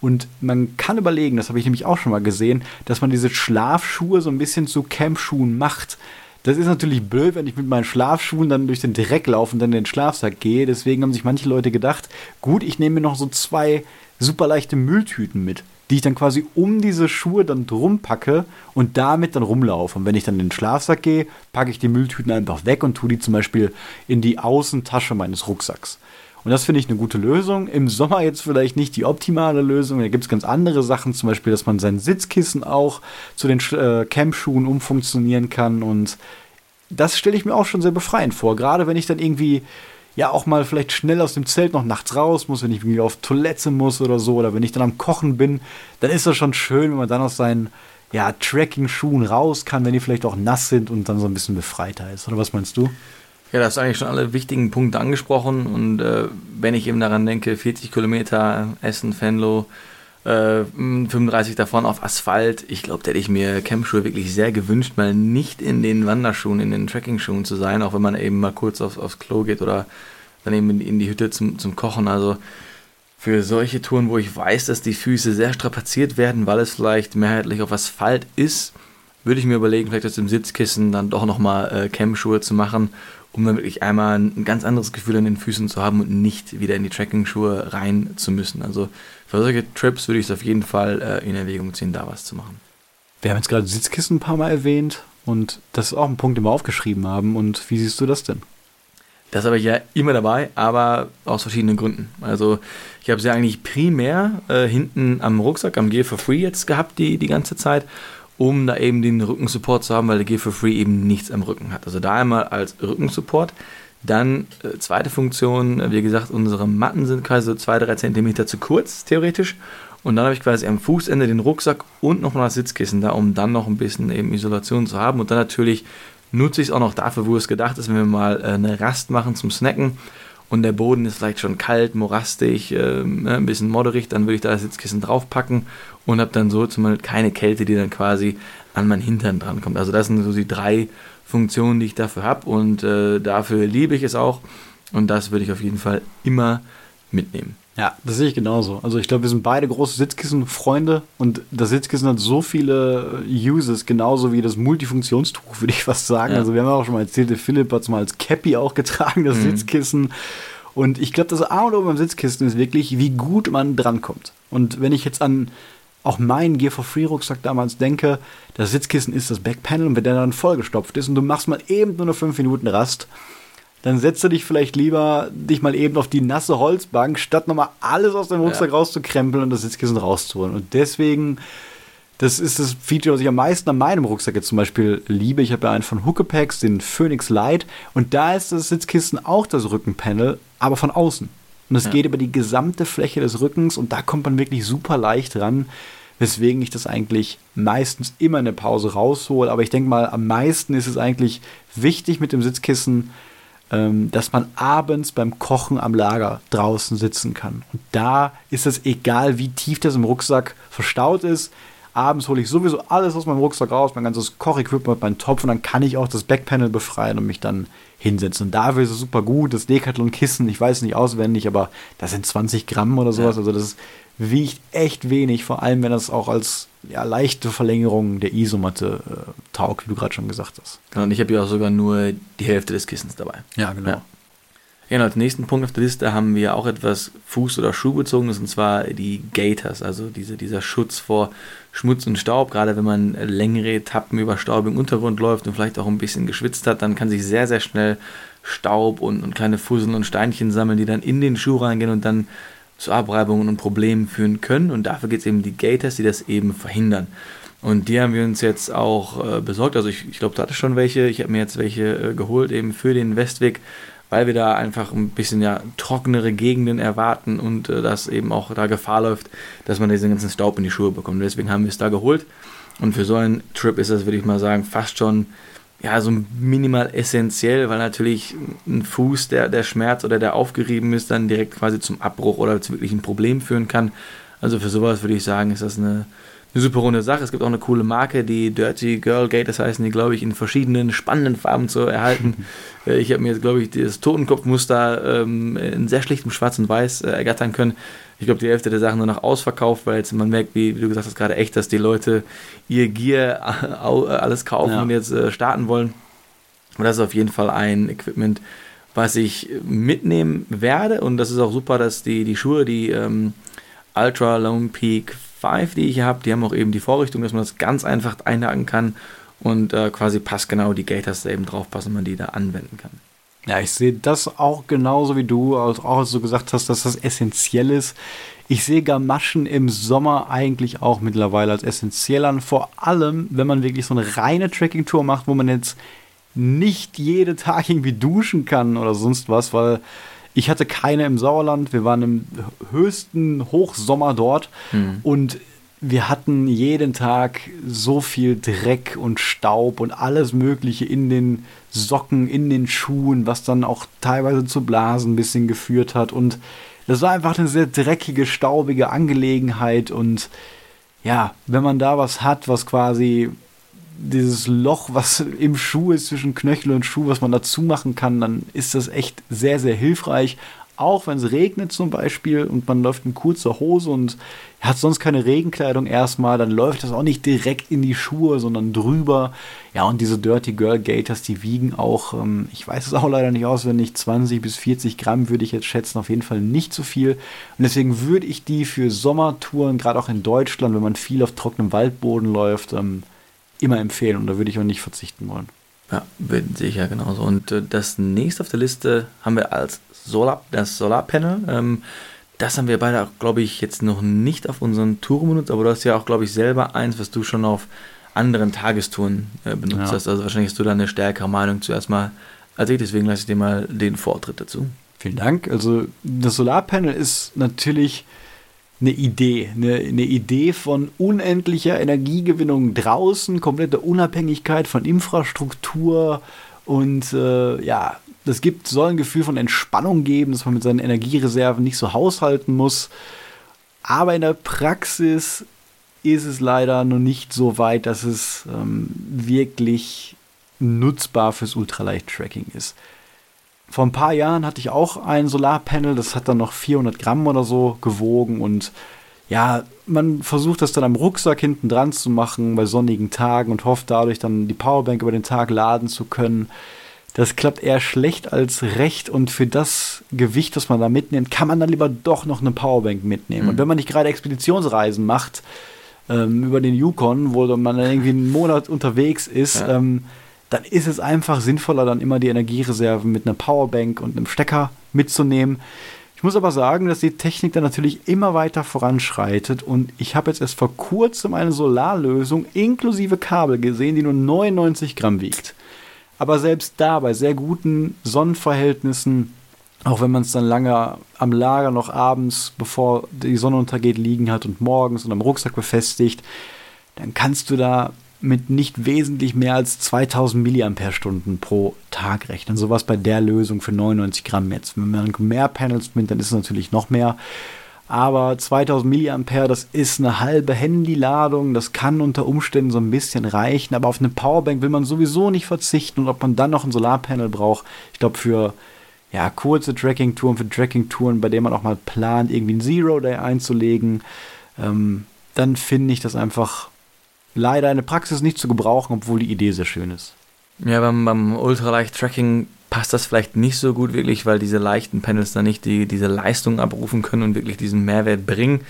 Und man kann überlegen, das habe ich nämlich auch schon mal gesehen, dass man diese Schlafschuhe so ein bisschen zu Campschuhen macht. Das ist natürlich blöd, wenn ich mit meinen Schlafschuhen dann durch den Dreck laufe und dann in den Schlafsack gehe. Deswegen haben sich manche Leute gedacht, gut, ich nehme mir noch so zwei super leichte Mülltüten mit, die ich dann quasi um diese Schuhe dann drum packe und damit dann rumlaufe. Und wenn ich dann in den Schlafsack gehe, packe ich die Mülltüten einfach weg und tue die zum Beispiel in die Außentasche meines Rucksacks. Und das finde ich eine gute Lösung. Im Sommer jetzt vielleicht nicht die optimale Lösung. Da gibt es ganz andere Sachen, zum Beispiel, dass man sein Sitzkissen auch zu den äh, Campschuhen umfunktionieren kann. Und das stelle ich mir auch schon sehr befreiend vor. Gerade wenn ich dann irgendwie ja auch mal vielleicht schnell aus dem Zelt noch nachts raus muss, wenn ich irgendwie auf Toilette muss oder so, oder wenn ich dann am Kochen bin, dann ist das schon schön, wenn man dann aus seinen ja, Tracking-Schuhen raus kann, wenn die vielleicht auch nass sind und dann so ein bisschen befreiter ist. Oder was meinst du? Ja, das ist eigentlich schon alle wichtigen Punkte angesprochen. Und äh, wenn ich eben daran denke, 40 Kilometer Essen, Fenlo, äh, 35 davon auf Asphalt, ich glaube, da hätte ich mir Campschuhe wirklich sehr gewünscht, mal nicht in den Wanderschuhen, in den Trekking-Schuhen zu sein, auch wenn man eben mal kurz auf, aufs Klo geht oder dann eben in, in die Hütte zum, zum Kochen. Also für solche Touren, wo ich weiß, dass die Füße sehr strapaziert werden, weil es vielleicht mehrheitlich auf Asphalt ist, würde ich mir überlegen, vielleicht aus dem Sitzkissen dann doch nochmal äh, Cam-Schuhe zu machen, um dann wirklich einmal ein ganz anderes Gefühl an den Füßen zu haben und nicht wieder in die Tracking-Schuhe rein zu müssen. Also für solche Trips würde ich es auf jeden Fall äh, in Erwägung ziehen, da was zu machen. Wir haben jetzt gerade Sitzkissen ein paar Mal erwähnt und das ist auch ein Punkt, den wir aufgeschrieben haben. Und wie siehst du das denn? Das habe ich ja immer dabei, aber aus verschiedenen Gründen. Also ich habe sie eigentlich primär äh, hinten am Rucksack, am Gear for Free jetzt gehabt die, die ganze Zeit, um da eben den Rückensupport zu haben, weil der Gear for Free eben nichts am Rücken hat. Also da einmal als Rückensupport. Dann äh, zweite Funktion, äh, wie gesagt, unsere Matten sind quasi so 2-3 cm zu kurz, theoretisch. Und dann habe ich quasi am Fußende den Rucksack und nochmal das Sitzkissen da, um dann noch ein bisschen eben Isolation zu haben. Und dann natürlich nutze ich es auch noch dafür, wo es gedacht ist, wenn wir mal äh, eine Rast machen zum Snacken und der Boden ist vielleicht schon kalt, morastig, äh, ein bisschen modderig, dann würde ich da das Sitzkissen draufpacken und habe dann so zumindest keine Kälte, die dann quasi an mein Hintern drankommt. Also das sind so die drei Funktionen, die ich dafür habe und äh, dafür liebe ich es auch und das würde ich auf jeden Fall immer mitnehmen. Ja, das sehe ich genauso. Also ich glaube, wir sind beide große Sitzkissen-Freunde und das Sitzkissen hat so viele Uses, genauso wie das Multifunktionstuch, würde ich fast sagen. Ja. Also wir haben auch schon mal erzählt, der Philipp hat es mal als Cappy auch getragen, das mhm. Sitzkissen. Und ich glaube, das A und O beim Sitzkissen ist wirklich, wie gut man drankommt. Und wenn ich jetzt an auch meinen Gear for Free Rucksack damals denke, das Sitzkissen ist das Backpanel und wenn der dann vollgestopft ist und du machst mal eben nur eine 5 Minuten Rast, dann setzt du dich vielleicht lieber dich mal eben auf die nasse Holzbank, statt nochmal alles aus dem Rucksack ja. rauszukrempeln und das Sitzkissen rauszuholen. Und deswegen, das ist das Feature, was ich am meisten an meinem Rucksack jetzt zum Beispiel liebe. Ich habe ja einen von Huckepax, den Phoenix Light, und da ist das Sitzkissen auch das Rückenpanel, aber von außen. Und es ja. geht über die gesamte Fläche des Rückens und da kommt man wirklich super leicht ran weswegen ich das eigentlich meistens immer in der Pause raushole. Aber ich denke mal, am meisten ist es eigentlich wichtig mit dem Sitzkissen, ähm, dass man abends beim Kochen am Lager draußen sitzen kann. Und da ist es egal, wie tief das im Rucksack verstaut ist. Abends hole ich sowieso alles aus meinem Rucksack raus, mein ganzes Kochequipment, meinen Topf und dann kann ich auch das Backpanel befreien und mich dann hinsetzen. Und dafür ist es super gut. Das Decathlon-Kissen, ich weiß nicht auswendig, aber das sind 20 Gramm oder sowas. Also das wiegt echt wenig, vor allem wenn das auch als ja, leichte Verlängerung der Isomatte äh, taugt, wie du gerade schon gesagt hast. Genau, und ich habe ja auch sogar nur die Hälfte des Kissens dabei. Ja, genau. Ja. Ja, als nächsten Punkt auf der Liste haben wir auch etwas Fuß- oder Schuhbezogenes, und zwar die Gators, also diese, dieser Schutz vor Schmutz und Staub. Gerade wenn man längere Etappen über staubigen Untergrund läuft und vielleicht auch ein bisschen geschwitzt hat, dann kann sich sehr, sehr schnell Staub und, und kleine Fusseln und Steinchen sammeln, die dann in den Schuh reingehen und dann zu Abreibungen und Problemen führen können. Und dafür gibt es eben die Gators, die das eben verhindern. Und die haben wir uns jetzt auch äh, besorgt. Also ich, ich glaube, du hattest schon welche. Ich habe mir jetzt welche äh, geholt, eben für den Westweg, weil wir da einfach ein bisschen ja trockenere Gegenden erwarten und äh, dass eben auch da Gefahr läuft, dass man diesen ganzen Staub in die Schuhe bekommt. Deswegen haben wir es da geholt. Und für so einen Trip ist das, würde ich mal sagen, fast schon ja, so minimal essentiell, weil natürlich ein Fuß, der, der Schmerz oder der aufgerieben ist, dann direkt quasi zum Abbruch oder zu wirklich ein Problem führen kann. Also für sowas würde ich sagen, ist das eine, eine super runde Sache. Es gibt auch eine coole Marke, die Dirty Girl Gate, das heißen die, glaube ich, in verschiedenen spannenden Farben zu erhalten. Äh, ich habe mir jetzt, glaube ich, das Totenkopfmuster ähm, in sehr schlichtem Schwarz und Weiß äh, ergattern können ich glaube, die Hälfte der Sachen nur noch ausverkauft, weil jetzt man merkt, wie, wie du gesagt hast, gerade echt, dass die Leute ihr Gear alles kaufen ja. und jetzt äh, starten wollen. Und das ist auf jeden Fall ein Equipment, was ich mitnehmen werde. Und das ist auch super, dass die, die Schuhe, die ähm, Ultra Lone Peak 5, die ich habe, die haben auch eben die Vorrichtung, dass man das ganz einfach einhaken kann und äh, quasi passgenau die Gators da eben drauf passen und man die da anwenden kann. Ja, ich sehe das auch genauso wie du, auch als du gesagt hast, dass das essentiell ist. Ich sehe Gamaschen im Sommer eigentlich auch mittlerweile als essentiell an, vor allem, wenn man wirklich so eine reine Trekking-Tour macht, wo man jetzt nicht jeden Tag irgendwie duschen kann oder sonst was, weil ich hatte keine im Sauerland. Wir waren im höchsten Hochsommer dort mhm. und wir hatten jeden Tag so viel Dreck und Staub und alles Mögliche in den Socken, in den Schuhen, was dann auch teilweise zu Blasen ein bisschen geführt hat. Und das war einfach eine sehr dreckige, staubige Angelegenheit. Und ja, wenn man da was hat, was quasi dieses Loch, was im Schuh ist zwischen Knöchel und Schuh, was man dazu machen kann, dann ist das echt sehr, sehr hilfreich. auch wenn es regnet zum Beispiel und man läuft in kurzer Hose und hat sonst keine Regenkleidung erstmal, dann läuft das auch nicht direkt in die Schuhe, sondern drüber. Ja, und diese Dirty Girl Gators, die wiegen auch, ähm, ich weiß es auch leider nicht auswendig, 20 bis 40 Gramm würde ich jetzt schätzen, auf jeden Fall nicht zu so viel. Und deswegen würde ich die für Sommertouren, gerade auch in Deutschland, wenn man viel auf trockenem Waldboden läuft, ähm, immer empfehlen und da würde ich auch nicht verzichten wollen. Ja, sicher genauso. Und äh, das nächste auf der Liste haben wir als Solar, das Solarpanel. Ähm, das haben wir beide, glaube ich, jetzt noch nicht auf unseren Touren benutzt, aber du hast ja auch, glaube ich, selber eins, was du schon auf anderen Tagestouren äh, benutzt ja. hast. Also wahrscheinlich hast du da eine stärkere Meinung zuerst mal als ich, deswegen lasse ich dir mal den Vortritt dazu. Vielen Dank. Also das Solarpanel ist natürlich eine Idee, eine, eine, Idee von unendlicher Energiegewinnung draußen, komplette Unabhängigkeit von Infrastruktur und äh, ja, das gibt, soll ein Gefühl von Entspannung geben, dass man mit seinen Energiereserven nicht so haushalten muss. Aber in der Praxis ist es leider noch nicht so weit, dass es ähm, wirklich nutzbar fürs Ultraleicht-Tracking ist. Vor ein paar Jahren hatte ich auch ein Solarpanel, das hat dann noch 400 Gramm oder so gewogen und ja, man versucht das dann am Rucksack hinten dran zu machen bei sonnigen Tagen und hofft dadurch dann die Powerbank über den Tag laden zu können. Das klappt eher schlecht als recht und für das Gewicht, das man da mitnimmt, kann man dann lieber doch noch eine Powerbank mitnehmen. Mhm. Und wenn man nicht gerade Expeditionsreisen macht ähm, über den Yukon, wo man dann irgendwie einen Monat unterwegs ist, ja. ähm, dann ist es einfach sinnvoller, dann immer die Energiereserven mit einer Powerbank und einem Stecker mitzunehmen. Ich muss aber sagen, dass die Technik dann natürlich immer weiter voranschreitet und ich habe jetzt erst vor kurzem eine Solarlösung inklusive Kabel gesehen, die nur 99 Gramm wiegt. Aber selbst da, bei sehr guten Sonnenverhältnissen, auch wenn man es dann lange am Lager noch abends, bevor die Sonne untergeht, liegen hat und morgens und am Rucksack befestigt, dann kannst du da mit nicht wesentlich mehr als 2000 Milliampere-Stunden pro Tag rechnen. Sowas bei der Lösung für 99 Gramm jetzt. Wenn man mehr Panels nimmt, dann ist es natürlich noch mehr. Aber 2000 Milliampere, das ist eine halbe Handyladung. Das kann unter Umständen so ein bisschen reichen. Aber auf eine Powerbank will man sowieso nicht verzichten. Und ob man dann noch ein Solarpanel braucht, ich glaube, für ja, kurze Tracking-Touren, für Tracking-Touren, bei denen man auch mal plant, irgendwie ein Zero-Day einzulegen, ähm, dann finde ich das einfach leider in der Praxis nicht zu gebrauchen, obwohl die Idee sehr schön ist. Ja, beim, beim Ultraleicht-Tracking passt das vielleicht nicht so gut wirklich, weil diese leichten Panels dann nicht die, diese Leistung abrufen können und wirklich diesen Mehrwert bringen.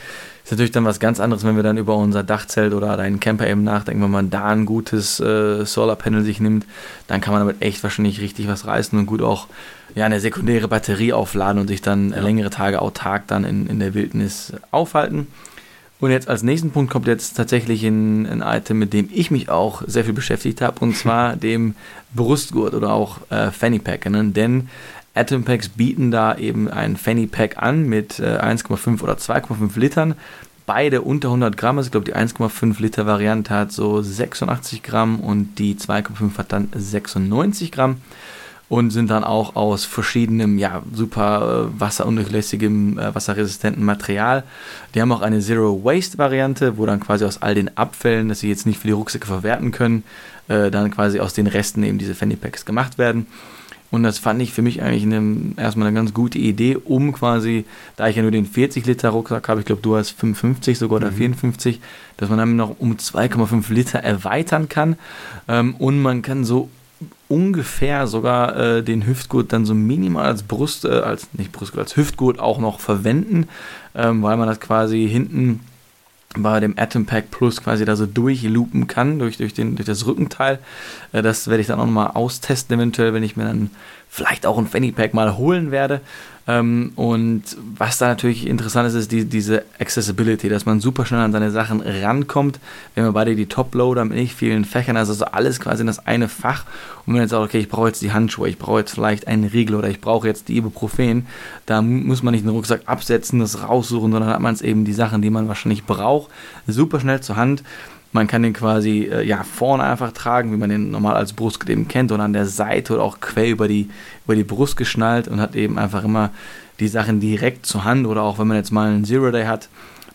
Ist natürlich dann was ganz anderes, wenn wir dann über unser Dachzelt oder einen Camper eben nachdenken, wenn man da ein gutes äh, Solarpanel sich nimmt, dann kann man damit echt wahrscheinlich richtig was reißen und gut auch ja, eine sekundäre Batterie aufladen und sich dann ja. längere Tage autark dann in, in der Wildnis aufhalten. Und jetzt als nächsten Punkt kommt jetzt tatsächlich ein, ein Item, mit dem ich mich auch sehr viel beschäftigt habe, und zwar dem Brustgurt oder auch äh, Fanny Pack. Ne? Denn Atom Packs bieten da eben ein Fanny Pack an mit äh, 1,5 oder 2,5 Litern. Beide unter 100 Gramm. Also ich glaube, die 1,5 Liter Variante hat so 86 Gramm und die 2,5 hat dann 96 Gramm und sind dann auch aus verschiedenem, ja, super äh, wasserundurchlässigem, äh, wasserresistenten Material. Die haben auch eine Zero-Waste-Variante, wo dann quasi aus all den Abfällen, dass sie jetzt nicht für die Rucksäcke verwerten können, äh, dann quasi aus den Resten eben diese Fanny Packs gemacht werden. Und das fand ich für mich eigentlich eine, erstmal eine ganz gute Idee, um quasi, da ich ja nur den 40 Liter Rucksack habe, ich glaube, du hast 55 sogar oder mhm. 54, dass man dann noch um 2,5 Liter erweitern kann. Ähm, und man kann so ungefähr sogar äh, den Hüftgurt dann so minimal als Brust, äh, als nicht Brustgurt, als Hüftgurt auch noch verwenden, ähm, weil man das quasi hinten bei dem Atom Pack Plus quasi da so durchloopen kann, durch, durch, den, durch das Rückenteil. Äh, das werde ich dann auch nochmal austesten, eventuell, wenn ich mir dann vielleicht auch ein Fanny Pack mal holen werde. Ähm, und was da natürlich interessant ist, ist die, diese Accessibility, dass man super schnell an seine Sachen rankommt. Wir haben beide die Top-Loader mit nicht vielen Fächern, also so alles quasi in das eine Fach. Und wenn jetzt sagt, okay, ich brauche jetzt die Handschuhe, ich brauche jetzt vielleicht einen Riegel oder ich brauche jetzt die Ibuprofen, da muss man nicht den Rucksack absetzen, das raussuchen, sondern hat man es eben die Sachen, die man wahrscheinlich braucht, super schnell zur Hand. Man kann den quasi äh, ja, vorne einfach tragen, wie man den normal als Brustgurt eben kennt, und an der Seite oder auch quer über die, über die Brust geschnallt und hat eben einfach immer die Sachen direkt zur Hand oder auch wenn man jetzt mal einen Zero Day hat,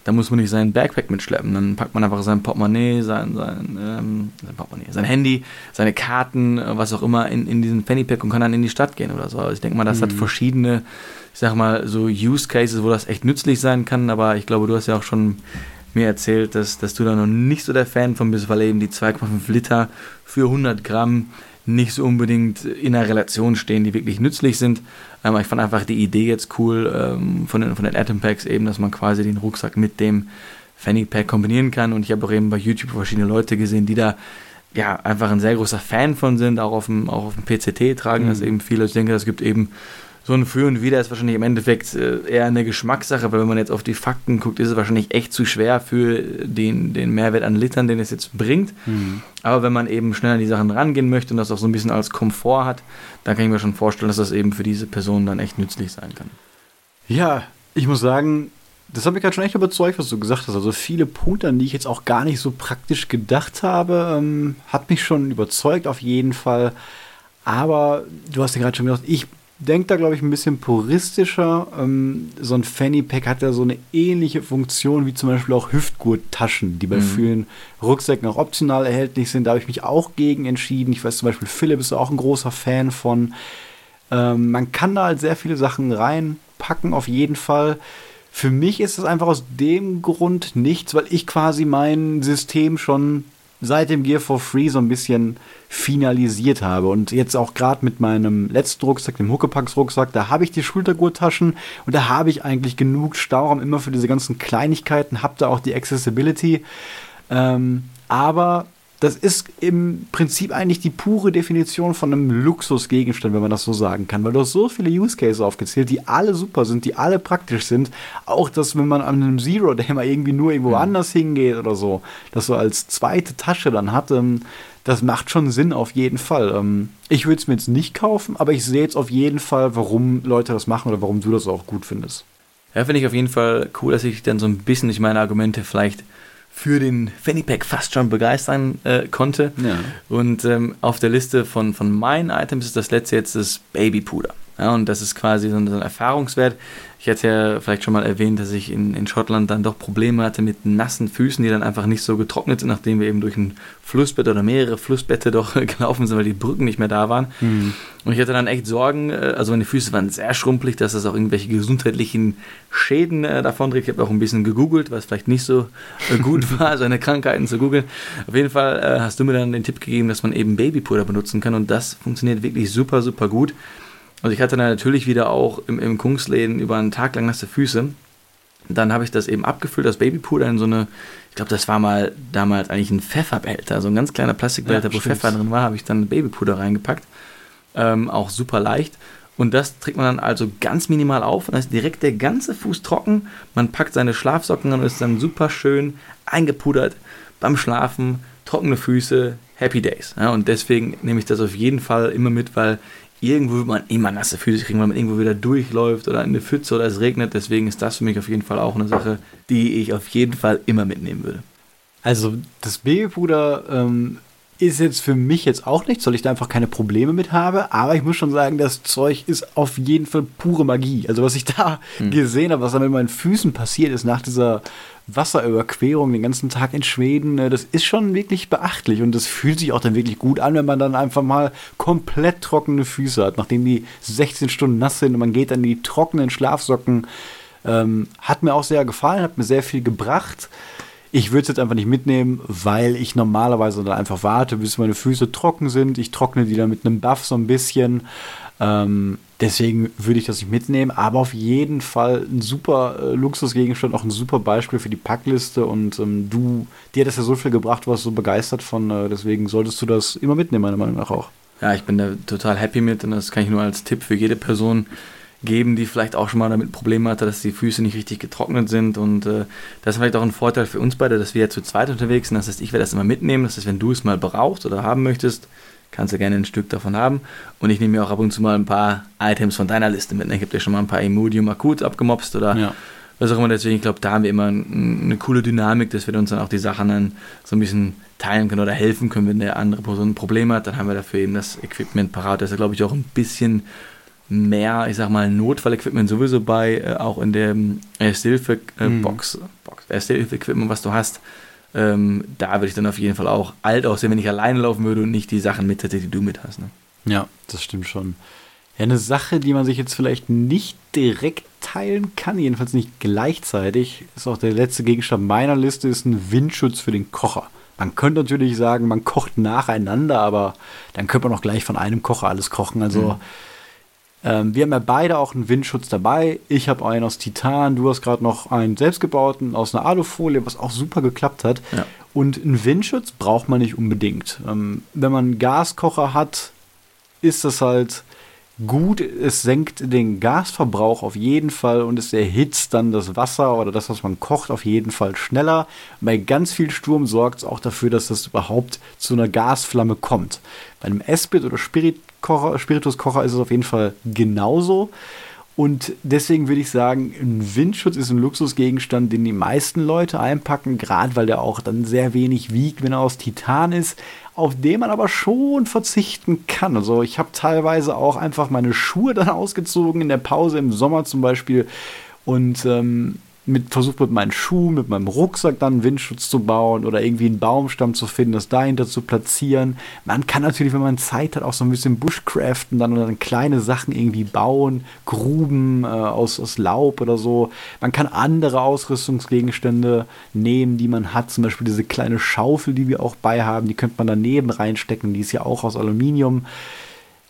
Da muss man nicht sein Backpack mitschleppen. Dann packt man einfach sein Portemonnaie, sein, sein, ähm, sein Portemonnaie, sein Handy, seine Karten, äh, was auch immer in, in diesen Fanny Pack und kann dann in die Stadt gehen oder so. Also ich denke mal, das mhm. hat verschiedene, ich sag mal, so Use Cases, wo das echt nützlich sein kann. Aber ich glaube, du hast ja auch schon mir erzählt, dass, dass du da noch nicht so der Fan von bist, weil eben die 2,5 Liter für 100 Gramm nicht so unbedingt in einer Relation stehen, die wirklich nützlich sind. Ähm, ich fand einfach die Idee jetzt cool ähm, von, den, von den Atom Packs eben, dass man quasi den Rucksack mit dem Fanny Pack kombinieren kann. Und ich habe auch eben bei YouTube verschiedene Leute gesehen, die da ja einfach ein sehr großer Fan von sind, auch auf dem, auch auf dem PCT tragen mhm. das eben viele. Ich denke, es gibt eben so ein Für und Wider ist wahrscheinlich im Endeffekt äh, eher eine Geschmackssache, weil wenn man jetzt auf die Fakten guckt, ist es wahrscheinlich echt zu schwer für den, den Mehrwert an Litern, den es jetzt bringt. Mhm. Aber wenn man eben schnell an die Sachen rangehen möchte und das auch so ein bisschen als Komfort hat, dann kann ich mir schon vorstellen, dass das eben für diese Person dann echt nützlich sein kann. Ja, ich muss sagen, das hat mich gerade schon echt überzeugt, was du gesagt hast. Also viele Punkte, an die ich jetzt auch gar nicht so praktisch gedacht habe, ähm, hat mich schon überzeugt auf jeden Fall. Aber du hast ja gerade schon gesagt, ich denke da, glaube ich, ein bisschen puristischer. Ähm, so ein Fanny Pack hat ja so eine ähnliche Funktion wie zum Beispiel auch Hüftgurttaschen, die bei mhm. vielen Rucksäcken auch optional erhältlich sind. Da habe ich mich auch gegen entschieden. Ich weiß zum Beispiel, Philipp ist auch ein großer Fan von. Ähm, man kann da halt sehr viele Sachen reinpacken, auf jeden Fall. Für mich ist es einfach aus dem Grund nichts, weil ich quasi mein System schon seit dem Gear for Free so ein bisschen finalisiert habe. Und jetzt auch gerade mit meinem letzten Rucksack, dem Huckepax-Rucksack, da habe ich die Schultergurttaschen und da habe ich eigentlich genug Stauraum immer für diese ganzen Kleinigkeiten, habe da auch die Accessibility. Ähm, aber das ist im Prinzip eigentlich die pure Definition von einem Luxusgegenstand, wenn man das so sagen kann. Weil du hast so viele Use Cases aufgezählt, die alle super sind, die alle praktisch sind. Auch dass, wenn man an einem Zero, der mal irgendwie nur irgendwo mhm. anders hingeht oder so, das so als zweite Tasche dann hat, ähm, das macht schon Sinn auf jeden Fall. Ähm, ich würde es mir jetzt nicht kaufen, aber ich sehe jetzt auf jeden Fall, warum Leute das machen oder warum du das auch gut findest. Ja, finde ich auf jeden Fall cool, dass ich dann so ein bisschen durch meine Argumente vielleicht für den Fanny Pack fast schon begeistern äh, konnte. Ja. Und ähm, auf der Liste von, von meinen Items ist das letzte jetzt das Babypuder. Ja, und das ist quasi so ein, so ein Erfahrungswert. Ich hatte ja vielleicht schon mal erwähnt, dass ich in, in Schottland dann doch Probleme hatte mit nassen Füßen, die dann einfach nicht so getrocknet sind, nachdem wir eben durch ein Flussbett oder mehrere Flussbette doch gelaufen sind, weil die Brücken nicht mehr da waren. Mhm. Und ich hatte dann echt Sorgen, äh, also meine Füße waren sehr schrumpelig, dass das auch irgendwelche gesundheitlichen Schäden äh, davon trägt. Ich habe auch ein bisschen gegoogelt, was vielleicht nicht so äh, gut war, seine Krankheiten zu googeln. Auf jeden Fall äh, hast du mir dann den Tipp gegeben, dass man eben Babypuder benutzen kann und das funktioniert wirklich super, super gut. Also ich hatte dann natürlich wieder auch im, im Kungsläden über einen Tag lang nasse Füße. Dann habe ich das eben abgefüllt, das Babypuder in so eine, ich glaube, das war mal damals eigentlich ein Pfefferbehälter, so ein ganz kleiner Plastikbehälter, ja, wo Pfeffer drin war, habe ich dann Babypuder reingepackt. Ähm, auch super leicht. Und das trägt man dann also ganz minimal auf und dann ist direkt der ganze Fuß trocken. Man packt seine Schlafsocken an und ist dann super schön eingepudert beim Schlafen, trockene Füße, Happy Days. Ja, und deswegen nehme ich das auf jeden Fall immer mit, weil irgendwo wird man immer nasse Füße kriegen, weil man irgendwo wieder durchläuft oder in eine Pfütze oder es regnet. Deswegen ist das für mich auf jeden Fall auch eine Sache, die ich auf jeden Fall immer mitnehmen würde. Also das Babypuder ähm, ist jetzt für mich jetzt auch nichts, weil ich da einfach keine Probleme mit habe. Aber ich muss schon sagen, das Zeug ist auf jeden Fall pure Magie. Also was ich da hm. gesehen habe, was da mit meinen Füßen passiert ist nach dieser Wasserüberquerung den ganzen Tag in Schweden, äh, das ist schon wirklich beachtlich. Und das fühlt sich auch dann wirklich gut an, wenn man dann einfach mal komplett trockene Füße hat, nachdem die 16 Stunden nass sind und man geht dann in die trockenen Schlafsocken. Ähm, hat mir auch sehr gefallen, hat mir sehr viel gebracht. Ich würde es jetzt einfach nicht mitnehmen, weil ich normalerweise dann einfach warte, bis meine Füße trocken sind. Ich trockne die dann mit einem Buff so ein bisschen. Ähm, deswegen würde ich das nicht mitnehmen, aber auf jeden Fall ein super äh, Luxusgegenstand, auch ein super Beispiel für die Packliste. Und ähm, du, dir hat das ja so viel gebracht, du warst so begeistert von, äh, deswegen solltest du das immer mitnehmen, meiner Meinung nach auch. Ja, ich bin da total happy mit und das kann ich nur als Tipp für jede Person geben, die vielleicht auch schon mal damit Probleme hatte, dass die Füße nicht richtig getrocknet sind. Und äh, das ist vielleicht auch ein Vorteil für uns beide, dass wir ja zu zweit unterwegs sind. Das heißt, ich werde das immer mitnehmen. Das heißt, wenn du es mal brauchst oder haben möchtest, kannst du gerne ein Stück davon haben. Und ich nehme mir auch ab und zu mal ein paar Items von deiner Liste mit. Ich habe dir schon mal ein paar Imodium akut abgemopst oder ja. was auch immer. Deswegen, ich glaube, da haben wir immer eine coole Dynamik, dass wir uns dann auch die Sachen dann so ein bisschen teilen können oder helfen können, wenn der andere Person ein Problem hat. Dann haben wir dafür eben das Equipment parat. Das ist, glaube ich, auch ein bisschen mehr, ich sag mal, Notfallequipment sowieso bei, äh, auch in der Ersthilfe-Box. Äh, mhm. Box. beste Hilfe-Equipment, was du hast. Ähm, da würde ich dann auf jeden Fall auch alt aussehen, wenn ich alleine laufen würde und nicht die Sachen mit hätte, die du mit hast. Ne? Ja, das stimmt schon. Ja, eine Sache, die man sich jetzt vielleicht nicht direkt teilen kann, jedenfalls nicht gleichzeitig, ist auch der letzte Gegenstand meiner Liste, ist ein Windschutz für den Kocher. Man könnte natürlich sagen, man kocht nacheinander, aber dann könnte man auch gleich von einem Kocher alles kochen. Also mhm. Ähm, wir haben ja beide auch einen Windschutz dabei. Ich habe einen aus Titan, du hast gerade noch einen selbstgebauten aus einer Alufolie, was auch super geklappt hat. Ja. Und einen Windschutz braucht man nicht unbedingt. Ähm, wenn man einen Gaskocher hat, ist das halt gut. Es senkt den Gasverbrauch auf jeden Fall und es erhitzt dann das Wasser oder das, was man kocht, auf jeden Fall schneller. Bei ganz viel Sturm sorgt es auch dafür, dass das überhaupt zu einer Gasflamme kommt. Bei einem Esprit oder Spirituskocher ist es auf jeden Fall genauso. Und deswegen würde ich sagen, ein Windschutz ist ein Luxusgegenstand, den die meisten Leute einpacken, gerade weil der auch dann sehr wenig wiegt, wenn er aus Titan ist, auf den man aber schon verzichten kann. Also ich habe teilweise auch einfach meine Schuhe dann ausgezogen in der Pause im Sommer zum Beispiel und ähm, mit, versucht mit meinen Schuhen, mit meinem Rucksack dann einen Windschutz zu bauen oder irgendwie einen Baumstamm zu finden, das dahinter zu platzieren. Man kann natürlich, wenn man Zeit hat, auch so ein bisschen Bushcraften dann oder dann kleine Sachen irgendwie bauen, Gruben äh, aus, aus Laub oder so. Man kann andere Ausrüstungsgegenstände nehmen, die man hat, zum Beispiel diese kleine Schaufel, die wir auch bei haben, die könnte man daneben reinstecken, die ist ja auch aus Aluminium.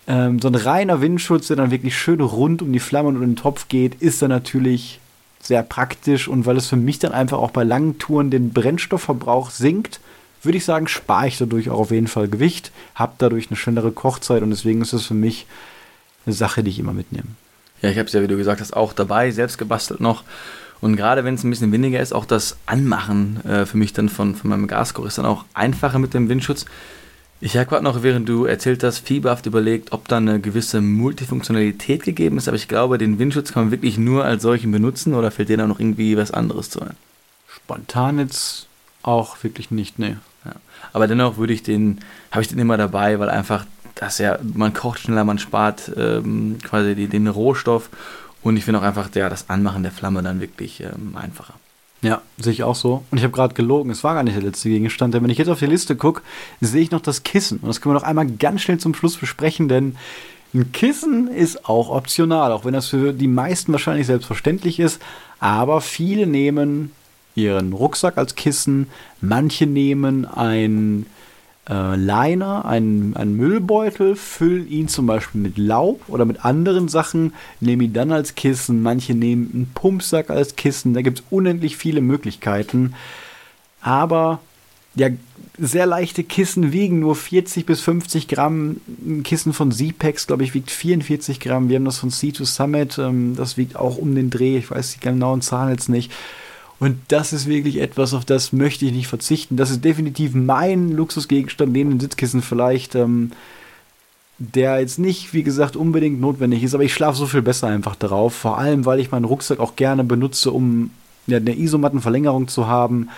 Ähm, so ein reiner Windschutz, der dann wirklich schön rund um die Flamme und den Topf geht, ist dann natürlich sehr praktisch und weil es für mich dann einfach auch bei langen Touren den Brennstoffverbrauch sinkt, würde ich sagen, spare ich dadurch auch auf jeden Fall Gewicht, habe dadurch eine schnellere Kochzeit und deswegen ist es für mich eine Sache, die ich immer mitnehme. Ja, ich habe es ja, wie du gesagt hast, auch dabei, selbst gebastelt noch. Und gerade wenn es ein bisschen windiger ist, auch das Anmachen äh, für mich dann von, von meinem Gaskocher ist dann auch einfacher mit dem Windschutz. Ich habe gerade noch, während du erzählt hast, fieberhaft überlegt, ob da eine gewisse Multifunktionalität gegeben ist, aber ich glaube, den Windschutz kann man wirklich nur als solchen benutzen oder fällt dir da noch irgendwie was anderes zu ein? Spontan jetzt auch wirklich nicht, ne. Ja. Aber dennoch würde ich den, habe ich den immer dabei, weil einfach das ja, man kocht schneller, man spart ähm, quasi die, den Rohstoff und ich finde auch einfach ja, das Anmachen der Flamme dann wirklich ähm, einfacher. Ja, sehe ich auch so. Und ich habe gerade gelogen, es war gar nicht der letzte Gegenstand, denn wenn ich jetzt auf die Liste gucke, sehe ich noch das Kissen. Und das können wir noch einmal ganz schnell zum Schluss besprechen, denn ein Kissen ist auch optional, auch wenn das für die meisten wahrscheinlich selbstverständlich ist. Aber viele nehmen ihren Rucksack als Kissen, manche nehmen ein äh, Liner, einen, einen Müllbeutel, füll ihn zum Beispiel mit Laub oder mit anderen Sachen, nehme ihn dann als Kissen. Manche nehmen einen Pumpsack als Kissen. Da gibt es unendlich viele Möglichkeiten. Aber ja, sehr leichte Kissen wiegen nur 40 bis 50 Gramm. Ein Kissen von Z-Packs, glaube ich, wiegt 44 Gramm. Wir haben das von C2 Summit, ähm, das wiegt auch um den Dreh. Ich weiß die genauen Zahlen jetzt nicht. Und das ist wirklich etwas, auf das möchte ich nicht verzichten. Das ist definitiv mein Luxusgegenstand, neben dem Sitzkissen vielleicht, ähm, der jetzt nicht, wie gesagt, unbedingt notwendig ist, aber ich schlafe so viel besser einfach darauf. Vor allem, weil ich meinen Rucksack auch gerne benutze, um ja, eine Isomattenverlängerung zu haben.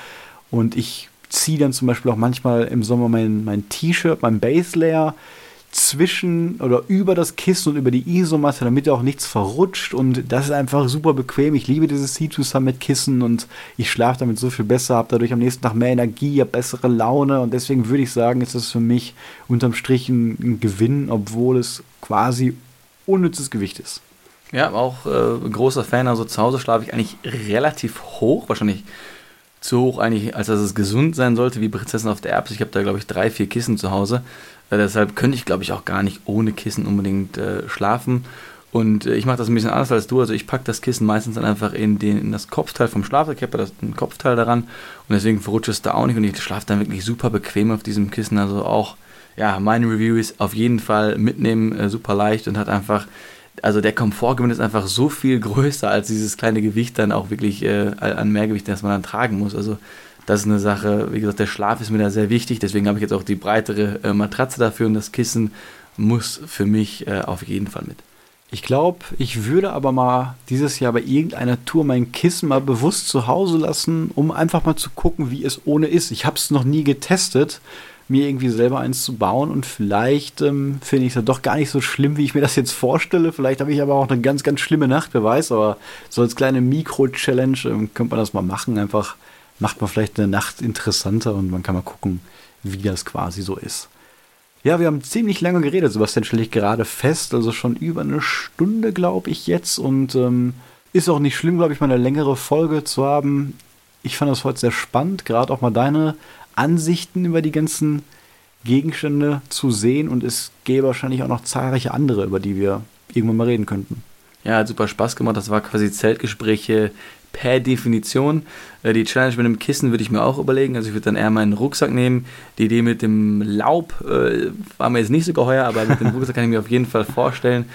Und ich ziehe dann zum Beispiel auch manchmal im Sommer mein, mein T-Shirt, mein Base Layer zwischen oder über das Kissen und über die Isomatte, damit auch nichts verrutscht. Und das ist einfach super bequem. Ich liebe dieses C2 Summit Kissen und ich schlafe damit so viel besser, habe dadurch am nächsten Tag mehr Energie, habe bessere Laune. Und deswegen würde ich sagen, ist das für mich unterm Strich ein, ein Gewinn, obwohl es quasi unnützes Gewicht ist. Ja, auch äh, großer Fan. Also zu Hause schlafe ich eigentlich relativ hoch, wahrscheinlich zu hoch eigentlich, als dass es gesund sein sollte, wie Prinzessin auf der Erbse. Ich habe da, glaube ich, drei, vier Kissen zu Hause. Äh, deshalb könnte ich, glaube ich, auch gar nicht ohne Kissen unbedingt äh, schlafen. Und äh, ich mache das ein bisschen anders als du. Also ich packe das Kissen meistens dann einfach in, den, in das Kopfteil vom Schlafsack. Ich habe das ein Kopfteil daran und deswegen verrutscht es da auch nicht. Und ich schlafe dann wirklich super bequem auf diesem Kissen. Also auch, ja, meine Review ist auf jeden Fall mitnehmen, äh, super leicht und hat einfach also der Komfortgewinn ist einfach so viel größer als dieses kleine Gewicht dann auch wirklich äh, an Mehrgewicht, das man dann tragen muss. Also das ist eine Sache, wie gesagt, der Schlaf ist mir da sehr wichtig, deswegen habe ich jetzt auch die breitere äh, Matratze dafür und das Kissen muss für mich äh, auf jeden Fall mit. Ich glaube, ich würde aber mal dieses Jahr bei irgendeiner Tour mein Kissen mal bewusst zu Hause lassen, um einfach mal zu gucken, wie es ohne ist. Ich habe es noch nie getestet mir irgendwie selber eins zu bauen und vielleicht ähm, finde ich es doch gar nicht so schlimm, wie ich mir das jetzt vorstelle. Vielleicht habe ich aber auch eine ganz, ganz schlimme Nacht, wer weiß, aber so als kleine Mikro-Challenge ähm, könnte man das mal machen, einfach macht man vielleicht eine Nacht interessanter und man kann mal gucken, wie das quasi so ist. Ja, wir haben ziemlich lange geredet, Sebastian stelle ich gerade fest, also schon über eine Stunde, glaube ich, jetzt. Und ähm, ist auch nicht schlimm, glaube ich, mal eine längere Folge zu haben. Ich fand das heute sehr spannend, gerade auch mal deine Ansichten über die ganzen Gegenstände zu sehen. Und es gäbe wahrscheinlich auch noch zahlreiche andere, über die wir irgendwann mal reden könnten. Ja, hat super Spaß gemacht. Das war quasi Zeltgespräche per Definition. Äh, die Challenge mit dem Kissen würde ich mir auch überlegen. Also ich würde dann eher meinen Rucksack nehmen. Die Idee mit dem Laub äh, war mir jetzt nicht so geheuer, aber mit dem Rucksack kann ich mir auf jeden Fall vorstellen.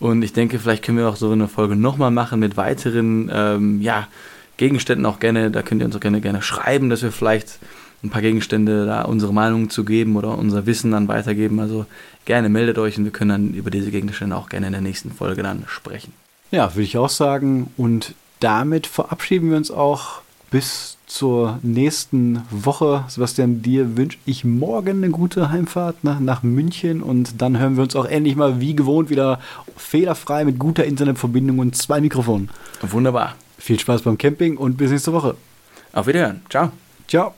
Und ich denke, vielleicht können wir auch so eine Folge nochmal machen mit weiteren ähm, ja, Gegenständen auch gerne. Da könnt ihr uns auch gerne, gerne schreiben, dass wir vielleicht ein paar Gegenstände da unsere Meinung zu geben oder unser Wissen dann weitergeben. Also gerne meldet euch und wir können dann über diese Gegenstände auch gerne in der nächsten Folge dann sprechen. Ja, würde ich auch sagen. Und damit verabschieden wir uns auch bis zur nächsten Woche. Sebastian, dir wünsche ich morgen eine gute Heimfahrt nach, nach München und dann hören wir uns auch endlich mal wie gewohnt wieder fehlerfrei mit guter Internetverbindung und zwei Mikrofonen. Wunderbar. Viel Spaß beim Camping und bis nächste Woche. Auf Wiederhören. Ciao. Ciao.